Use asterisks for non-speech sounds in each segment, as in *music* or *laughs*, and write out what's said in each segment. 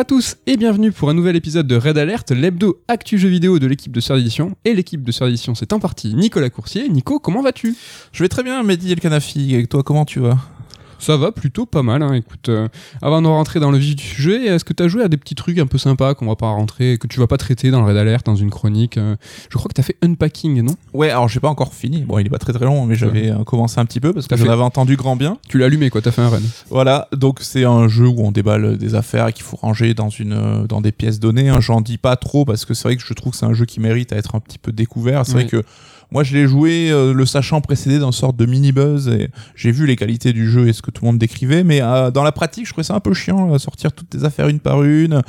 À tous et bienvenue pour un nouvel épisode de Red Alert, l'hebdo actu jeu vidéo de l'équipe de Surdition. Et l'équipe de Surdition, c'est en partie Nicolas Coursier. Nico, comment vas-tu? Je vais très bien, Mehdi El Kanafi. Et toi, comment tu vas? Ça va plutôt pas mal. Hein. Écoute, euh, avant de rentrer dans le vif du sujet, est-ce que tu as joué à des petits trucs un peu sympas qu'on va pas rentrer, que tu vas pas traiter dans le Red Alert, dans une chronique euh, Je crois que tu as fait Unpacking, non? Ouais, alors j'ai pas encore fini. Bon, il est pas très très long, mais j'avais euh, commencé un petit peu parce que T'as j'en fait- avais entendu grand bien. Tu l'as allumé quoi, t'as fait un run. Voilà, donc c'est un jeu où on déballe des affaires et qu'il faut ranger dans une dans des pièces données. hein. J'en dis pas trop parce que c'est vrai que je trouve que c'est un jeu qui mérite à être un petit peu découvert. C'est Ouais. vrai que moi je l'ai joué euh, le sachant précédé d'une sorte de mini buzz et j'ai vu les qualités du jeu et ce que tout le monde décrivait, mais euh, dans la pratique je trouvais ça un peu chiant, à sortir toutes tes affaires une par une.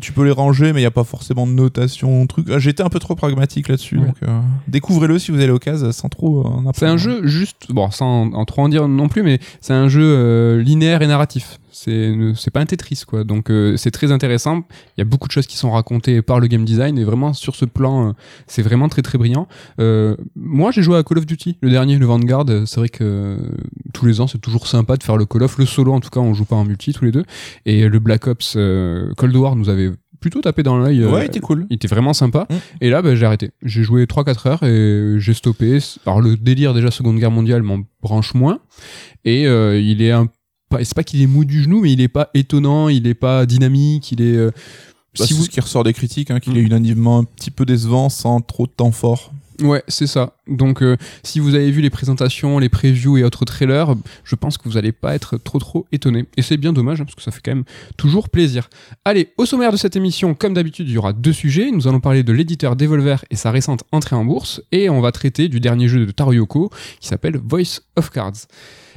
Tu peux les ranger, mais il n'y a pas forcément de notation, truc. Ah, J'étais un peu trop pragmatique là-dessus, Ouais. donc euh, découvrez-le si vous avez l'occasion, sans trop euh. C'est un jeu juste, bon, sans en trop en dire non plus, mais c'est un jeu euh, linéaire et narratif. C'est c'est pas un Tetris quoi. Donc euh, c'est très intéressant. Il y a beaucoup de choses qui sont racontées par le game design et vraiment sur ce plan, euh, c'est vraiment très très brillant. Euh, moi j'ai joué à Call of Duty, le dernier, le Vanguard. C'est vrai que tous les ans c'est toujours sympa de faire le Call of, le solo en tout cas, on joue pas en multi tous les deux. Et le Black Ops Cold War nous avait plutôt tapé dans l'œil. Ouais, il était cool. il était vraiment sympa. Mm. Et là, bah, j'ai arrêté. J'ai joué 3-4 heures et j'ai stoppé. Alors, le délire, déjà, Seconde Guerre mondiale m'en branche moins. Et euh, il est un. Pas- C'est pas qu'il est mou du genou, mais il est pas étonnant, il est pas dynamique, il est. euh, Bah, si c'est vous... ce qui ressort des critiques, hein, qu'il Mm. est unanimement un petit peu décevant sans trop de temps fort. Ouais, c'est ça. Donc, euh, si vous avez vu les présentations, les previews et autres trailers, je pense que vous allez pas être trop trop étonné. Et c'est bien dommage, hein, parce que ça fait quand même toujours plaisir. Allez, au sommaire de cette émission, comme d'habitude, il y aura deux sujets. Nous allons parler de l'éditeur Devolver et sa récente entrée en bourse, et on va traiter du dernier jeu de Taro Yoko, qui s'appelle Voice of Cards.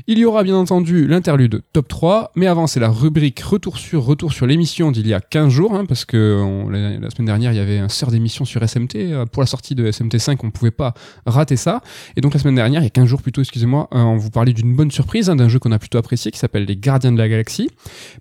Il y aura bien entendu l'interlude top 3, mais avant c'est la rubrique retour sur retour sur l'émission d'il y a 15 jours, hein, parce que la, semaine dernière il y avait un sort d'émission sur SMT, euh, pour la sortie de SMT 5 on pouvait pas rater ça, et donc la semaine dernière, il y a 15 jours plutôt, excusez-moi, euh, on vous parlait d'une bonne surprise, hein, d'un jeu qu'on a plutôt apprécié qui s'appelle Les Gardiens de la Galaxie,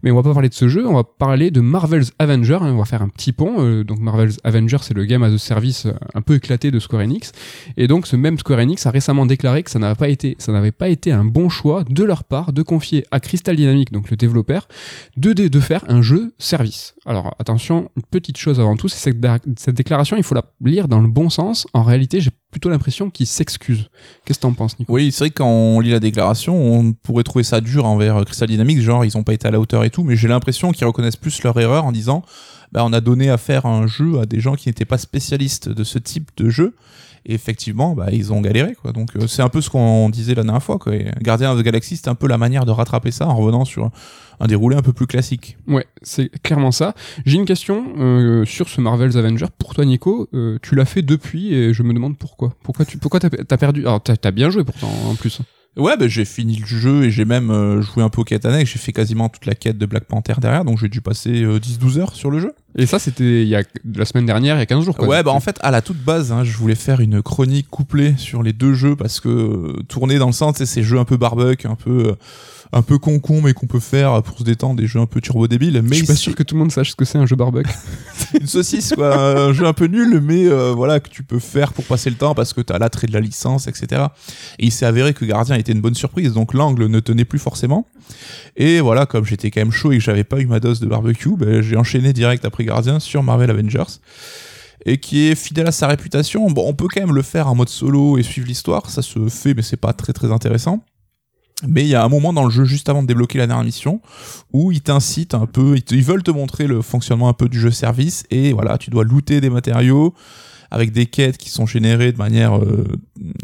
mais on va pas parler de ce jeu, on va parler de Marvel's Avenger, hein, on va faire un petit pont, euh, donc Marvel's Avenger c'est le game as a service euh, un peu éclaté de Square Enix, et donc ce même Square Enix a récemment déclaré que ça n'avait pas été, ça n'avait pas été un bon choix de leur part de confier à Crystal Dynamics, donc le développeur, de, de, faire un jeu service. Alors attention, une petite chose avant tout, c'est cette, cette déclaration, il faut la lire dans le bon sens. En réalité, j'ai plutôt l'impression qu'il s'excuse. Qu'est-ce que t'en penses, Nico? Oui, c'est vrai que quand on lit la déclaration, on pourrait trouver ça dur envers euh, Crystal Dynamics, genre ils ont pas été à la hauteur et tout, mais j'ai l'impression qu'ils reconnaissent plus leur erreur en disant bah, on a donné à faire un jeu à des gens qui n'étaient pas spécialistes de ce type de jeu. Effectivement, bah, ils ont galéré, quoi. Donc, euh, c'est un peu ce qu'on disait la dernière fois, quoi. Et Guardian of the Galaxy, c'était un peu la manière de rattraper ça en revenant sur un déroulé un peu plus classique. Ouais, c'est clairement ça. J'ai une question euh, sur ce Marvel's Avenger. Pour toi, Nico, euh, tu l'as fait depuis et je me demande pourquoi. Pourquoi tu pourquoi t'as perdu? Alors, t'as t'as bien joué pourtant, en plus. Ouais, bah, j'ai fini le jeu et j'ai même euh, joué un peu aux quêtes annexes. J'ai fait quasiment toute la quête de Black Panther derrière, donc j'ai dû passer euh, 10-12 heures sur le jeu. Et ça, c'était il y a la semaine dernière, il y a 15 jours. Quoi. Ouais, bah en fait, à la toute base, hein, je voulais faire une chronique couplée sur les deux jeux parce que euh, tourner dans le sens, c'est ces jeux un peu barbecue, un peu, euh, un peu con-con, mais qu'on peut faire pour se détendre, des jeux un peu turbo débiles. Mais je suis pas sûr que tout le monde sache ce que c'est un jeu barbecue. *laughs* une saucisse, quoi, un jeu un peu nul, mais euh, voilà que tu peux faire pour passer le temps parce que t'as l'attrait de la licence, etc. Et il s'est avéré que Gardien était une bonne surprise, donc l'angle ne tenait plus forcément. Et voilà, comme j'étais quand même chaud et que j'avais pas eu ma dose de barbecue, ben, j'ai enchaîné direct après Gardien sur Marvel Avengers. Et qui est fidèle à sa réputation. Bon, on peut quand même le faire en mode solo et suivre l'histoire, ça se fait, mais c'est pas très très intéressant. Mais il y a un moment dans le jeu, juste avant de débloquer la dernière mission, où ils t'incitent un peu, ils, veulent te montrer le fonctionnement un peu du jeu service, et voilà, tu dois looter des matériaux avec des quêtes qui sont générées de manière euh,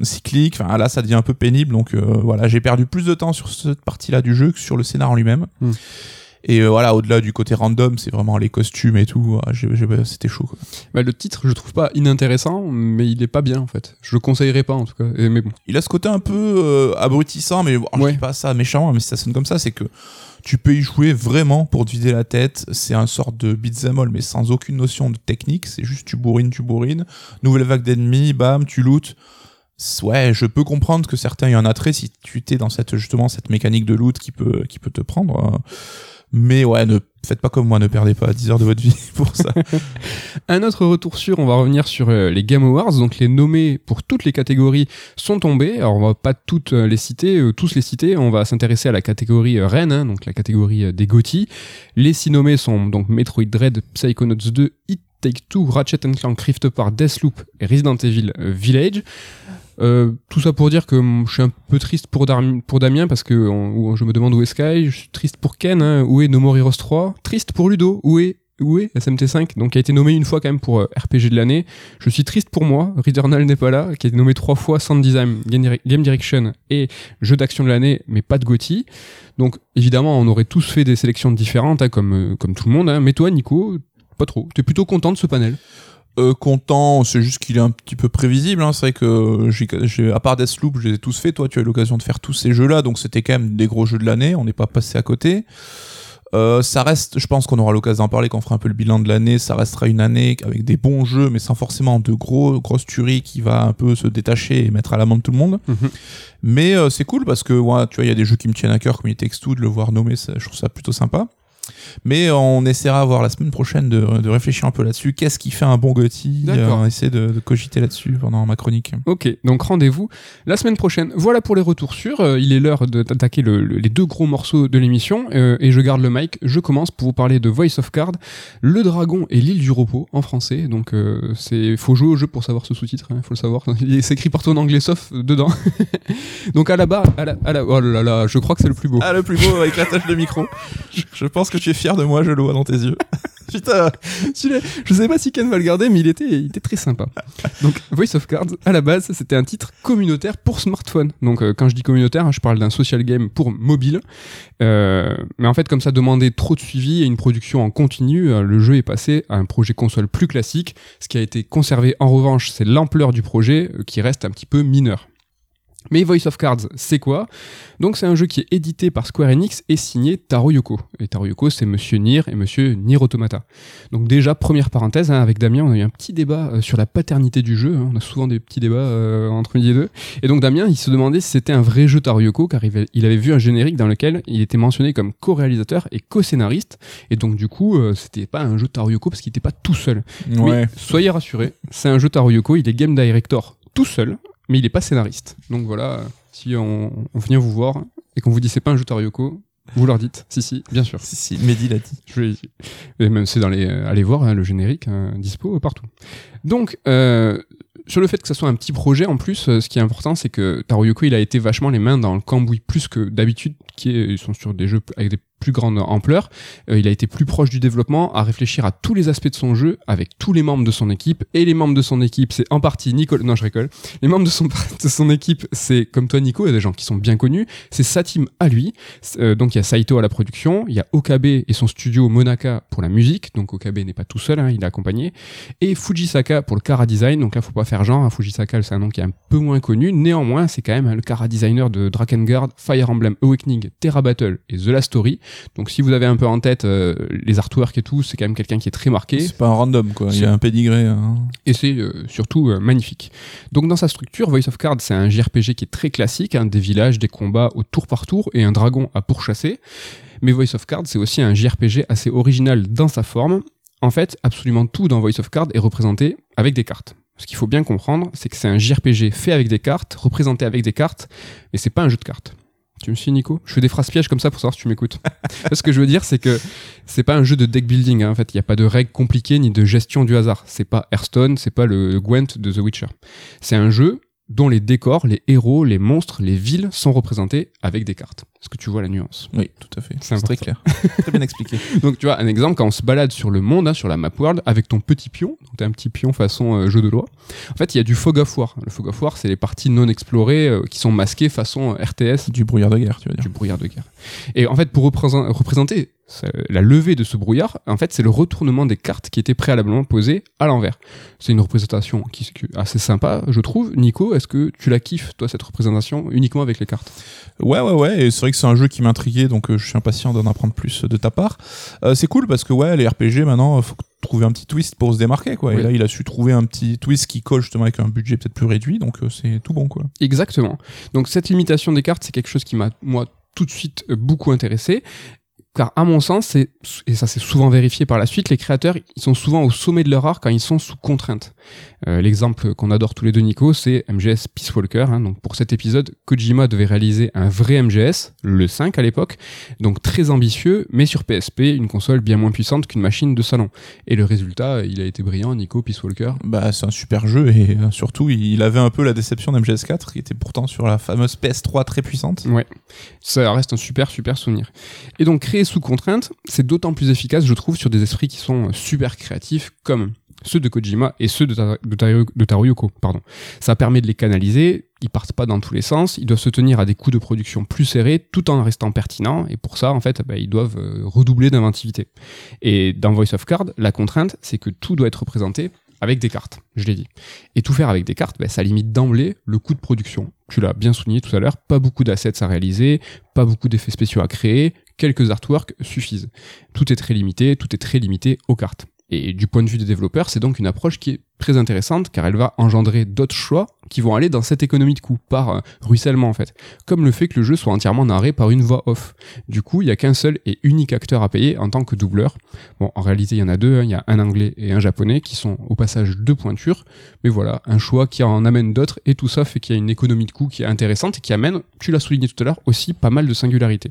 cyclique. Enfin là, ça devient un peu pénible, donc euh, voilà, j'ai perdu plus de temps sur cette partie-là du jeu que sur le scénar en lui-même. Hmm. Et euh, voilà, au-delà du côté random, c'est vraiment les costumes et tout. ah, j'ai- c'était chaud. Quoi. Bah, le titre, je trouve pas inintéressant, mais il est pas bien en fait. Je le conseillerais pas en tout cas. Et- mais bon. Il a ce côté un peu euh, abrutissant, mais bon, je Ouais. dis pas ça méchamment, mais ça sonne comme ça, c'est que tu peux y jouer vraiment pour te vider la tête. C'est un sort de beat'em all, mais sans aucune notion de technique. C'est juste tu bourrines, tu bourrines. Nouvelle vague d'ennemis, bam, tu lootes. Ouais, je peux comprendre que certains y en attrait si tu étais dans cette justement cette mécanique de loot qui peut qui peut te prendre. Mais ouais, ne faites pas comme moi, ne perdez pas 10 heures de votre vie *laughs* pour ça. *laughs* Un autre retour sur, on va revenir sur euh, les Game Awards. Donc les nommés pour toutes les catégories sont tombés. Alors on va pas toutes euh, les citer, euh, tous les citer. On va s'intéresser à la catégorie Reine, hein, donc la catégorie des GOTY. Les six nommés sont donc Metroid Dread, Psychonauts 2, It Take Two, Ratchet Clank Rift Apart, Deathloop et Resident Evil Village. Euh, tout ça pour dire que je suis un peu triste pour, Damien parce que je me demande où est Sky. Je suis triste pour Ken, hein, où est No More Heroes 3. Triste pour Ludo, où est où est SMT5 donc qui a été nommé une fois quand même pour euh, RPG de l'année. Je suis triste pour moi, Returnal n'est pas là, qui a été nommé trois fois Sound Design, Game Dire- Game Direction et jeu d'action de l'année, mais pas de GOTY. Donc évidemment, on aurait tous fait des sélections différentes, hein, comme euh, comme tout le monde. hein. Mais toi, Nico, pas trop. T'es plutôt content de ce panel? Euh, content, c'est juste qu'il est un petit peu prévisible. Hein. C'est vrai que j'ai, à part Deathloop, je les ai tous fait. Toi, tu as eu l'occasion de faire tous ces jeux-là, donc c'était quand même des gros jeux de l'année. On n'est pas passé à côté. Euh, ça reste, je pense qu'on aura l'occasion d'en parler quand on fera un peu le bilan de l'année. Ça restera une année avec des bons jeux, mais sans forcément de gros grosses tueries qui va un peu se détacher et mettre à l'amende tout le monde. Mais euh, c'est cool parce que ouais, tu vois, il y a des jeux qui me tiennent à cœur, comme It Takes Two, de le voir nommé, ça, je trouve ça plutôt sympa. Mais on essaiera voir la semaine prochaine de, de réfléchir un peu là-dessus. Qu'est-ce qui fait un bon Gotti D'accord. On va essayer de, de cogiter là-dessus pendant ma chronique. Ok, donc rendez-vous la semaine prochaine. Voilà pour les retours sûrs. Euh, il est l'heure de- d'attaquer le- le- les deux gros morceaux de l'émission. euh, et je garde le mic. Je commence pour vous parler de Voice of Card, Le Dragon et l'île du repos en français. Donc euh, c'est faut jouer au jeu pour savoir ce sous-titre. Il faut le savoir. *laughs* Il est- C'est écrit partout en anglais sauf euh, dedans. *laughs* donc à la barre, à la, à la- oh là là, je crois que c'est le plus beau. Ah, le plus beau avec la tâche de micro. Je, je pense que tu es fier de moi, je le vois dans tes yeux. *laughs* Putain, je sais pas si Ken va le garder, mais il était, très sympa. Donc, Voice of Cards, à la base, c'était un titre communautaire pour smartphone. Donc, euh, quand je dis communautaire, hein, je parle d'un social game pour mobile. Euh, mais en fait, comme ça demandait trop de suivi et une production en continu, euh, le jeu est passé à un projet console plus classique. Ce qui a été conservé, en revanche, c'est l'ampleur du projet qui reste un petit peu mineur. Mais Voice of Cards, c'est quoi? Donc c'est un jeu qui est édité par Square Enix et signé Taro Yoko. Et Taro Yoko, c'est Monsieur Nier et Monsieur Nier Automata. Donc déjà, première parenthèse, hein, avec Damien, on a eu un petit débat euh, sur la paternité du jeu. hein. On a souvent des petits débats euh, entre midi et deux. Et donc Damien, il se demandait si c'était un vrai jeu Taro Yoko, car il avait, il avait vu un générique dans lequel il était mentionné comme co-réalisateur et co-scénariste. Et donc du coup, euh, c'était pas un jeu Taro Yoko parce qu'il était pas tout seul. Ouais. Mais soyez rassurés, c'est un jeu Taro Yoko, il est game director tout seul, mais il est pas scénariste. Donc voilà, si on, on vient vous voir et qu'on vous dit c'est pas un jeu Taro Yoko, vous leur dites si si, bien sûr. Si, si, Mehdi l'a dit. Je vais et même c'est dans les euh, allez voir hein, le générique hein, dispo partout. Donc euh, sur le fait que ça soit un petit projet en plus, euh, ce qui est important c'est que Taro Yoko il a été vachement les mains dans le cambouis plus que d'habitude qui est, ils sont sur des jeux avec des plus grande ampleur, Euh, il a été plus proche du développement, à réfléchir à tous les aspects de son jeu avec tous les membres de son équipe. Et les membres de son équipe, c'est en partie Nicole. Non, je rigole. Les membres *laughs* de son, équipe, c'est comme toi, Nico, il y a des gens qui sont bien connus. C'est sa team à lui. Euh, donc il y a Saito à la production, il y a Okabe et son studio Monaka pour la musique. Donc Okabe n'est pas tout seul, hein, il est accompagné. Et Fujisaka pour le Kara Design. Donc là, faut pas faire genre. hein, Fujisaka, c'est un nom qui est un peu moins connu. Néanmoins, c'est quand même le Kara Designer de Drakengard, Fire Emblem Awakening, Terra Battle et The Last Story. Donc si vous avez un peu en tête euh, les artworks et tout, c'est quand même quelqu'un qui est très marqué. C'est pas un random, quoi. Il y a un pédigré. hein. Et c'est euh, surtout euh, magnifique. Donc dans sa structure, Voice of Cards, c'est un JRPG qui est très classique, hein, des villages, des combats au tour par tour et un dragon à pourchasser. Mais Voice of Cards, c'est aussi un JRPG assez original dans sa forme. En fait, absolument tout dans Voice of Cards est représenté avec des cartes. Ce qu'il faut bien comprendre, c'est que c'est un JRPG fait avec des cartes, représenté avec des cartes, mais c'est pas un jeu de cartes. Tu me suis, Nico? Je fais des phrases pièges comme ça pour savoir si tu m'écoutes. *laughs* Ce que je veux dire, c'est que c'est pas un jeu de deck building. hein. En fait, il n'y a pas de règles compliquées ni de gestion du hasard. C'est pas Hearthstone, c'est pas le Gwent de The Witcher. C'est un jeu dont les décors, les héros, les monstres, les villes sont représentés avec des cartes. Est-ce que tu vois la nuance? Oui, tout à fait. C'est très clair. très bien expliqué. *laughs* Donc tu vois, un exemple, quand on se balade sur le monde, hein, sur la map world, avec ton petit pion, donc t'as un petit pion façon euh, jeu de loi, en fait, il y a du fog of war. Le fog of war, c'est les parties non explorées euh, qui sont masquées façon euh, RTS, Du brouillard de guerre, tu veux dire. du brouillard de guerre. Et en fait, pour représent- représenter la levée de ce brouillard, en fait, c'est le retournement des cartes qui étaient préalablement posées à l'envers. C'est une représentation qui assez sympa, je trouve. Nico, est-ce que tu la kiffes, toi, cette représentation, uniquement avec les cartes? Ouais, ouais, ouais. Et c'est vrai que c'est un jeu qui m'intriguait, donc euh, je suis impatient d'en apprendre plus euh, de ta part. Euh, c'est cool parce que, ouais, les RPG, maintenant, faut trouver un petit twist pour se démarquer, quoi. Oui. Et là, il a su trouver un petit twist qui colle justement avec un budget peut-être plus réduit, donc c'est tout bon, quoi. Exactement. Donc cette limitation des cartes, c'est quelque chose qui m'a, moi, tout de suite beaucoup intéressé. Car à mon sens, c'est, et ça s'est souvent vérifié par la suite, les créateurs, ils sont souvent au sommet de leur art quand ils sont sous contrainte. Euh, l'exemple qu'on adore tous les deux, Nico, c'est MGS Peace Walker. Hein. Donc pour cet épisode, Kojima devait réaliser un vrai MGS, le 5 à l'époque, donc très ambitieux, mais sur PSP, une console bien moins puissante qu'une machine de salon. Et le résultat, il a été brillant, Nico Peace Walker. Bah c'est un super jeu et euh, surtout il avait un peu la déception d'MGS 4 qui était pourtant sur la fameuse PS3 très puissante. Ouais, ça reste un super super souvenir. Et donc créer sous contrainte, c'est d'autant plus efficace, je trouve, sur des esprits qui sont super créatifs comme ceux de Kojima et ceux de, Taro Yoko. Pardon. Ça permet de les canaliser, ils partent pas dans tous les sens, ils doivent se tenir à des coûts de production plus serrés tout en restant pertinents, et pour ça, en fait, bah, ils doivent euh, redoubler d'inventivité. Et dans Voice of Card, la contrainte, c'est que tout doit être présenté avec des cartes, je l'ai dit. Et tout faire avec des cartes, bah, ça limite d'emblée le coût de production. Tu l'as bien souligné tout à l'heure, pas beaucoup d'assets à réaliser, pas beaucoup d'effets spéciaux à créer, quelques artworks suffisent. Tout est très limité, tout est très limité aux cartes. Et du point de vue des développeurs, c'est donc une approche qui est très intéressante car elle va engendrer d'autres choix qui vont aller dans cette économie de coût par euh, ruissellement en fait. Comme le fait que le jeu soit entièrement narré par une voix off. Du coup, il n'y a qu'un seul et unique acteur à payer en tant que doubleur. Bon, en réalité, il y en a deux, hein. il y a un anglais et un japonais qui sont au passage deux pointures. Mais voilà, un choix qui en amène d'autres et tout ça fait qu'il y a une économie de coût qui est intéressante et qui amène, tu l'as souligné tout à l'heure, aussi pas mal de singularités.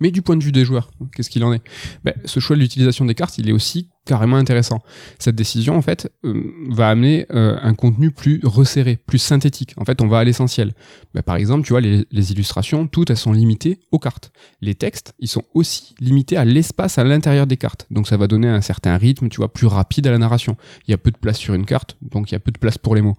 Mais du point de vue des joueurs, qu'est-ce qu'il en est? Ben, Ce choix de l'utilisation des cartes, il est aussi carrément intéressant. Cette décision, en fait, euh, va amener euh, un contenu plus resserré, plus synthétique. En fait, on va à l'essentiel. Ben, par exemple, tu vois, les, les, illustrations, toutes, elles sont limitées aux cartes. Les textes, ils sont aussi limités à l'espace à l'intérieur des cartes. Donc, ça va donner un certain rythme, tu vois, plus rapide à la narration. Il y a peu de place sur une carte, donc il y a peu de place pour les mots.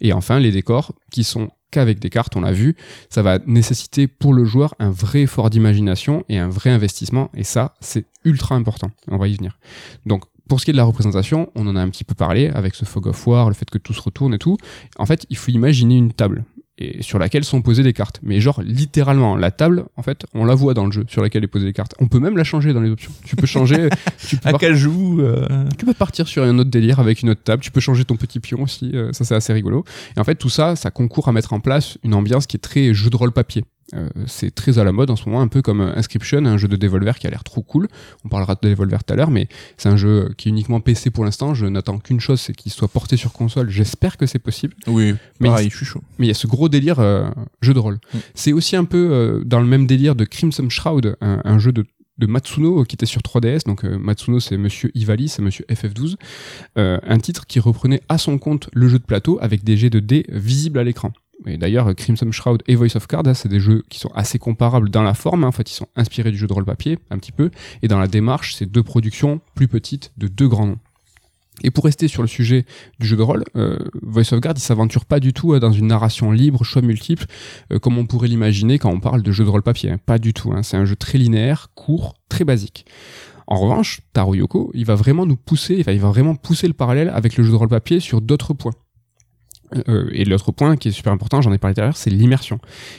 Et enfin, les décors, qui sont qu'avec des cartes, on l'a vu, ça va nécessiter pour le joueur un vrai effort d'imagination et un vrai investissement, et ça, c'est ultra important. On va y venir. Donc, pour ce qui est de la représentation, on en a un petit peu parlé avec ce fog of war, le fait que tout se retourne et tout. En fait, il faut imaginer une table et sur laquelle sont posées des cartes. Mais genre littéralement, la table, en fait, on la voit dans le jeu sur laquelle est posée les cartes. On peut même la changer dans les options. Tu peux changer. *laughs* tu peux à quel joue euh Tu peux partir sur un autre délire avec une autre table. Tu peux changer ton petit pion aussi. Euh, ça c'est assez rigolo. Et en fait, tout ça, ça concourt à mettre en place une ambiance qui est très jeu de rôle papier. Euh, c'est très à la mode en ce moment, un peu comme Inscription, un jeu de Devolver qui a l'air trop cool. On parlera de Devolver tout à l'heure, mais c'est un jeu qui est uniquement PC pour l'instant. Je n'attends qu'une chose, c'est qu'il soit porté sur console. J'espère que c'est possible. Oui, mais pareil, je suis chaud. Mais il y a ce gros délire euh, jeu de rôle. Mm. C'est aussi un peu euh, dans le même délire de Crimson Shroud, un, un jeu de de Matsuno qui était sur 3DS. Donc Matsuno c'est Monsieur Ivali, c'est Monsieur FF12. un titre qui reprenait à son compte le jeu de plateau avec des jets de dés visibles à l'écran. Et d'ailleurs, Crimson Shroud et Voice of Card, hein, c'est des jeux qui sont assez comparables dans la forme. Hein. En fait, ils sont inspirés du jeu de rôle papier, un petit peu. Et dans la démarche, c'est deux productions plus petites de deux grands noms. Et pour rester sur le sujet du jeu de rôle, euh, Voice of Guard, il s'aventure pas du tout euh, dans une narration libre, choix multiple, euh, comme on pourrait l'imaginer quand on parle de jeu de rôle papier. Hein. Pas du tout. C'est un jeu très linéaire, court, très basique. En revanche, Taro Yoko, il va vraiment nous pousser, il va vraiment pousser le parallèle avec le jeu de rôle papier sur d'autres points. Euh, et l'autre point qui est super important, j'en ai parlé tout à l'heure, c'est l'immersion.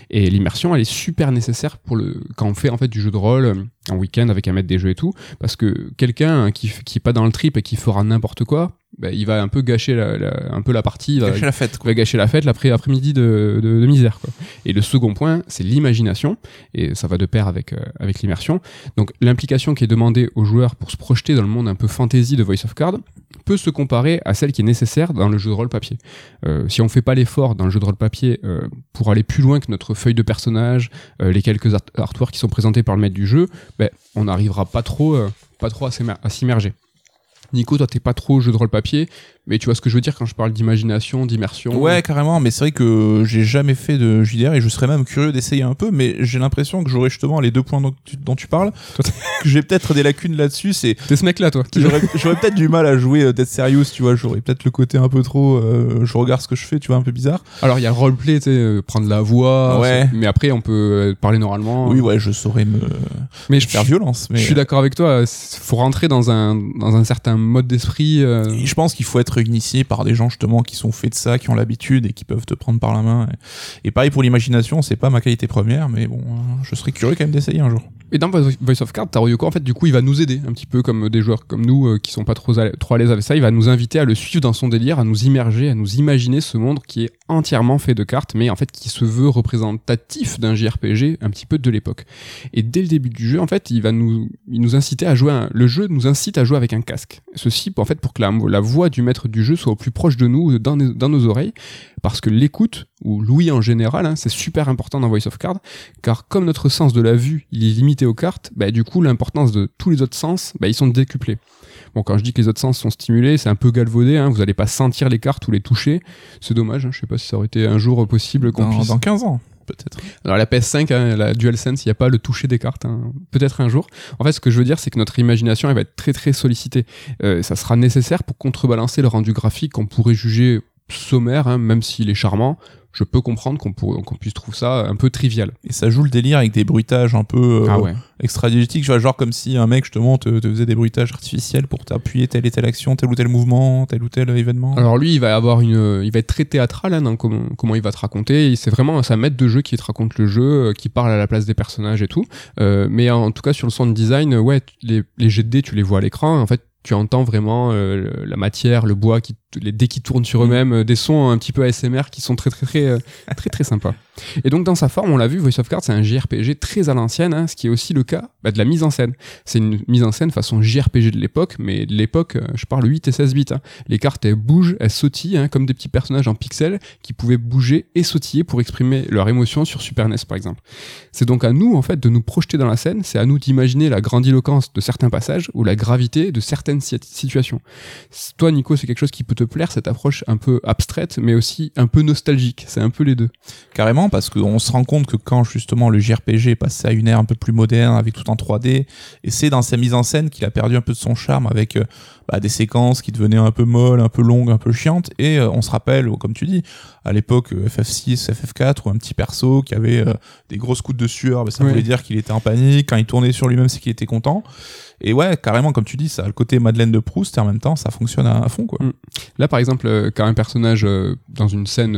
Et l'immersion, elle est super nécessaire pour le quand on fait en fait du jeu de rôle euh, en week-end avec un maître des jeux et tout, parce que quelqu'un qui qui est pas dans le trip et qui fera n'importe quoi, bah, il va un peu gâcher la, un peu la partie, il va gâcher la fête, quoi. va gâcher la fête l'après après-midi de, de, de, misère. Quoi. Et le second point, c'est l'imagination, et ça va de pair avec euh, avec l'immersion. Donc l'implication qui est demandée aux joueurs pour se projeter dans le monde un peu fantasy de Voice of Card peut se comparer à celle qui est nécessaire dans le jeu de rôle papier. Euh, si on fait pas l'effort dans le jeu de rôle papier euh, pour aller plus loin que notre feuille de personnage, les quelques art artworks qui sont présentés par le maître du jeu, ben, on n'arrivera pas trop, pas trop à s'immerger. Nico, toi, t'es pas trop jeu de rôle papier, mais tu vois ce que je veux dire quand je parle d'imagination, d'immersion Ouais, carrément, mais c'est vrai que j'ai jamais fait de JDR et je serais même curieux d'essayer un peu, mais j'ai l'impression que j'aurais justement les deux points dont tu, dont tu parles, *laughs* que j'ai peut-être des lacunes là-dessus. C'est T'es ce mec-là, toi. *laughs* J'aurais peut-être du mal à jouer euh, Dead Serious, tu vois, j'aurais peut-être le côté un peu trop, euh, je regarde ce que je fais, tu vois, un peu bizarre. Alors, il y a le roleplay, tu sais, euh, prendre la voix, ouais. mais après, on peut parler normalement. Oui, ouais, je saurais me mais faire violence. Mais... Je suis d'accord avec toi, faut rentrer dans un, dans un certain mode d'esprit. Euh... Je pense qu'il faut être initié par des gens justement qui sont faits de ça, qui ont l'habitude et qui peuvent te prendre par la main. Et, pareil pour l'imagination, c'est pas ma qualité première, mais bon, je serais curieux quand même d'essayer un jour. Et dans Voice of Card, Taroyoko, en fait, du coup, il va nous aider un petit peu comme des joueurs comme nous euh, qui sont pas trop à, trop à l'aise avec ça. Il va nous inviter à le suivre dans son délire, à nous immerger, à nous imaginer ce monde qui est entièrement fait de cartes, mais en fait qui se veut représentatif d'un JRPG un petit peu de l'époque. Et dès le début du jeu, en fait, il va nous, il nous inciter à jouer. le jeu nous incite à jouer avec un casque. Ceci, en fait, pour que la, la voix du maître du jeu soit au plus proche de nous, dans, dans nos oreilles, parce que l'écoute ou l'ouïe en général, hein, c'est super important dans Voice of Card, car comme notre sens de la vue, il est limité aux cartes, bah, du coup, l'importance de tous les autres sens, bah, ils sont décuplés. Bon, quand je dis que les autres sens sont stimulés, c'est un peu galvaudé, hein, vous n'allez pas sentir les cartes ou les toucher, c'est dommage, hein, je sais pas si ça aurait été un jour possible qu'on puisse... Dans 15 ans Alors la PS5, hein, la DualSense, il n'y a pas le toucher des cartes. Hein. Peut-être un jour. En fait, ce que je veux dire, c'est que notre imagination, va être très très sollicitée. Euh, ça sera nécessaire pour contrebalancer le rendu graphique qu'on pourrait juger sommaire, hein, même s'il est charmant, je peux comprendre qu'on puisse trouver ça un peu trivial. Et ça joue le délire avec des bruitages un peu euh, ah ouais. genre comme si un mec justement te, te faisait des bruitages artificiels pour t'appuyer telle et telle action, tel ou tel mouvement, tel ou tel événement. Alors lui, il va avoir une, il va être très théâtral hein, dans comment, comment il va te raconter. C'est vraiment un maître de jeu qui te raconte le jeu, euh, qui parle à la place des personnages et tout. Euh, mais en tout cas sur le sound design, ouais, les, les jets de dés, tu les vois à l'écran. En fait, tu entends vraiment euh, la matière, le bois, qui, les dés qui tournent sur mm. eux-mêmes, euh, des sons un petit peu ASMR qui sont très très très euh, *laughs* très très, sympas. Et donc dans sa forme, on l'a vu, Voice of Cards, c'est un JRPG très à l'ancienne, hein, ce qui est aussi le cas bah, de la mise en scène. C'est une mise en scène façon JRPG de l'époque, mais de l'époque, je parle 8 et 16 bits. Hein. Les cartes elles bougent, elles sautillent, hein, comme des petits personnages en pixels qui pouvaient bouger et sautiller pour exprimer leur émotion sur Super NES par exemple. C'est donc à nous en fait de nous projeter dans la scène, c'est à nous d'imaginer la grandiloquence de certains passages ou la gravité de certaines cette situation. Toi, Nico, c'est quelque chose qui peut te plaire, cette approche un peu abstraite, mais aussi un peu nostalgique. C'est un peu les deux. Carrément, parce qu'on se rend compte que quand justement le JRPG est passé à une ère un peu plus moderne, avec tout en 3D, et c'est dans sa mise en scène qu'il a perdu un peu de son charme avec euh, bah, des séquences qui devenaient un peu molles, un peu longues, un peu chiantes. Et euh, on se rappelle, comme tu dis, à l'époque FF6, FF4, ou un petit perso qui avait euh, des grosses coups de sueur, bah, ça voulait dire qu'il était en panique. Quand il tournait sur lui-même, c'est qu'il était content. Et ouais, carrément, comme tu dis, ça a le côté Madeleine de Proust et en même temps, ça fonctionne à, fond, quoi. Mm. Là, par exemple, euh, quand un personnage dans une scène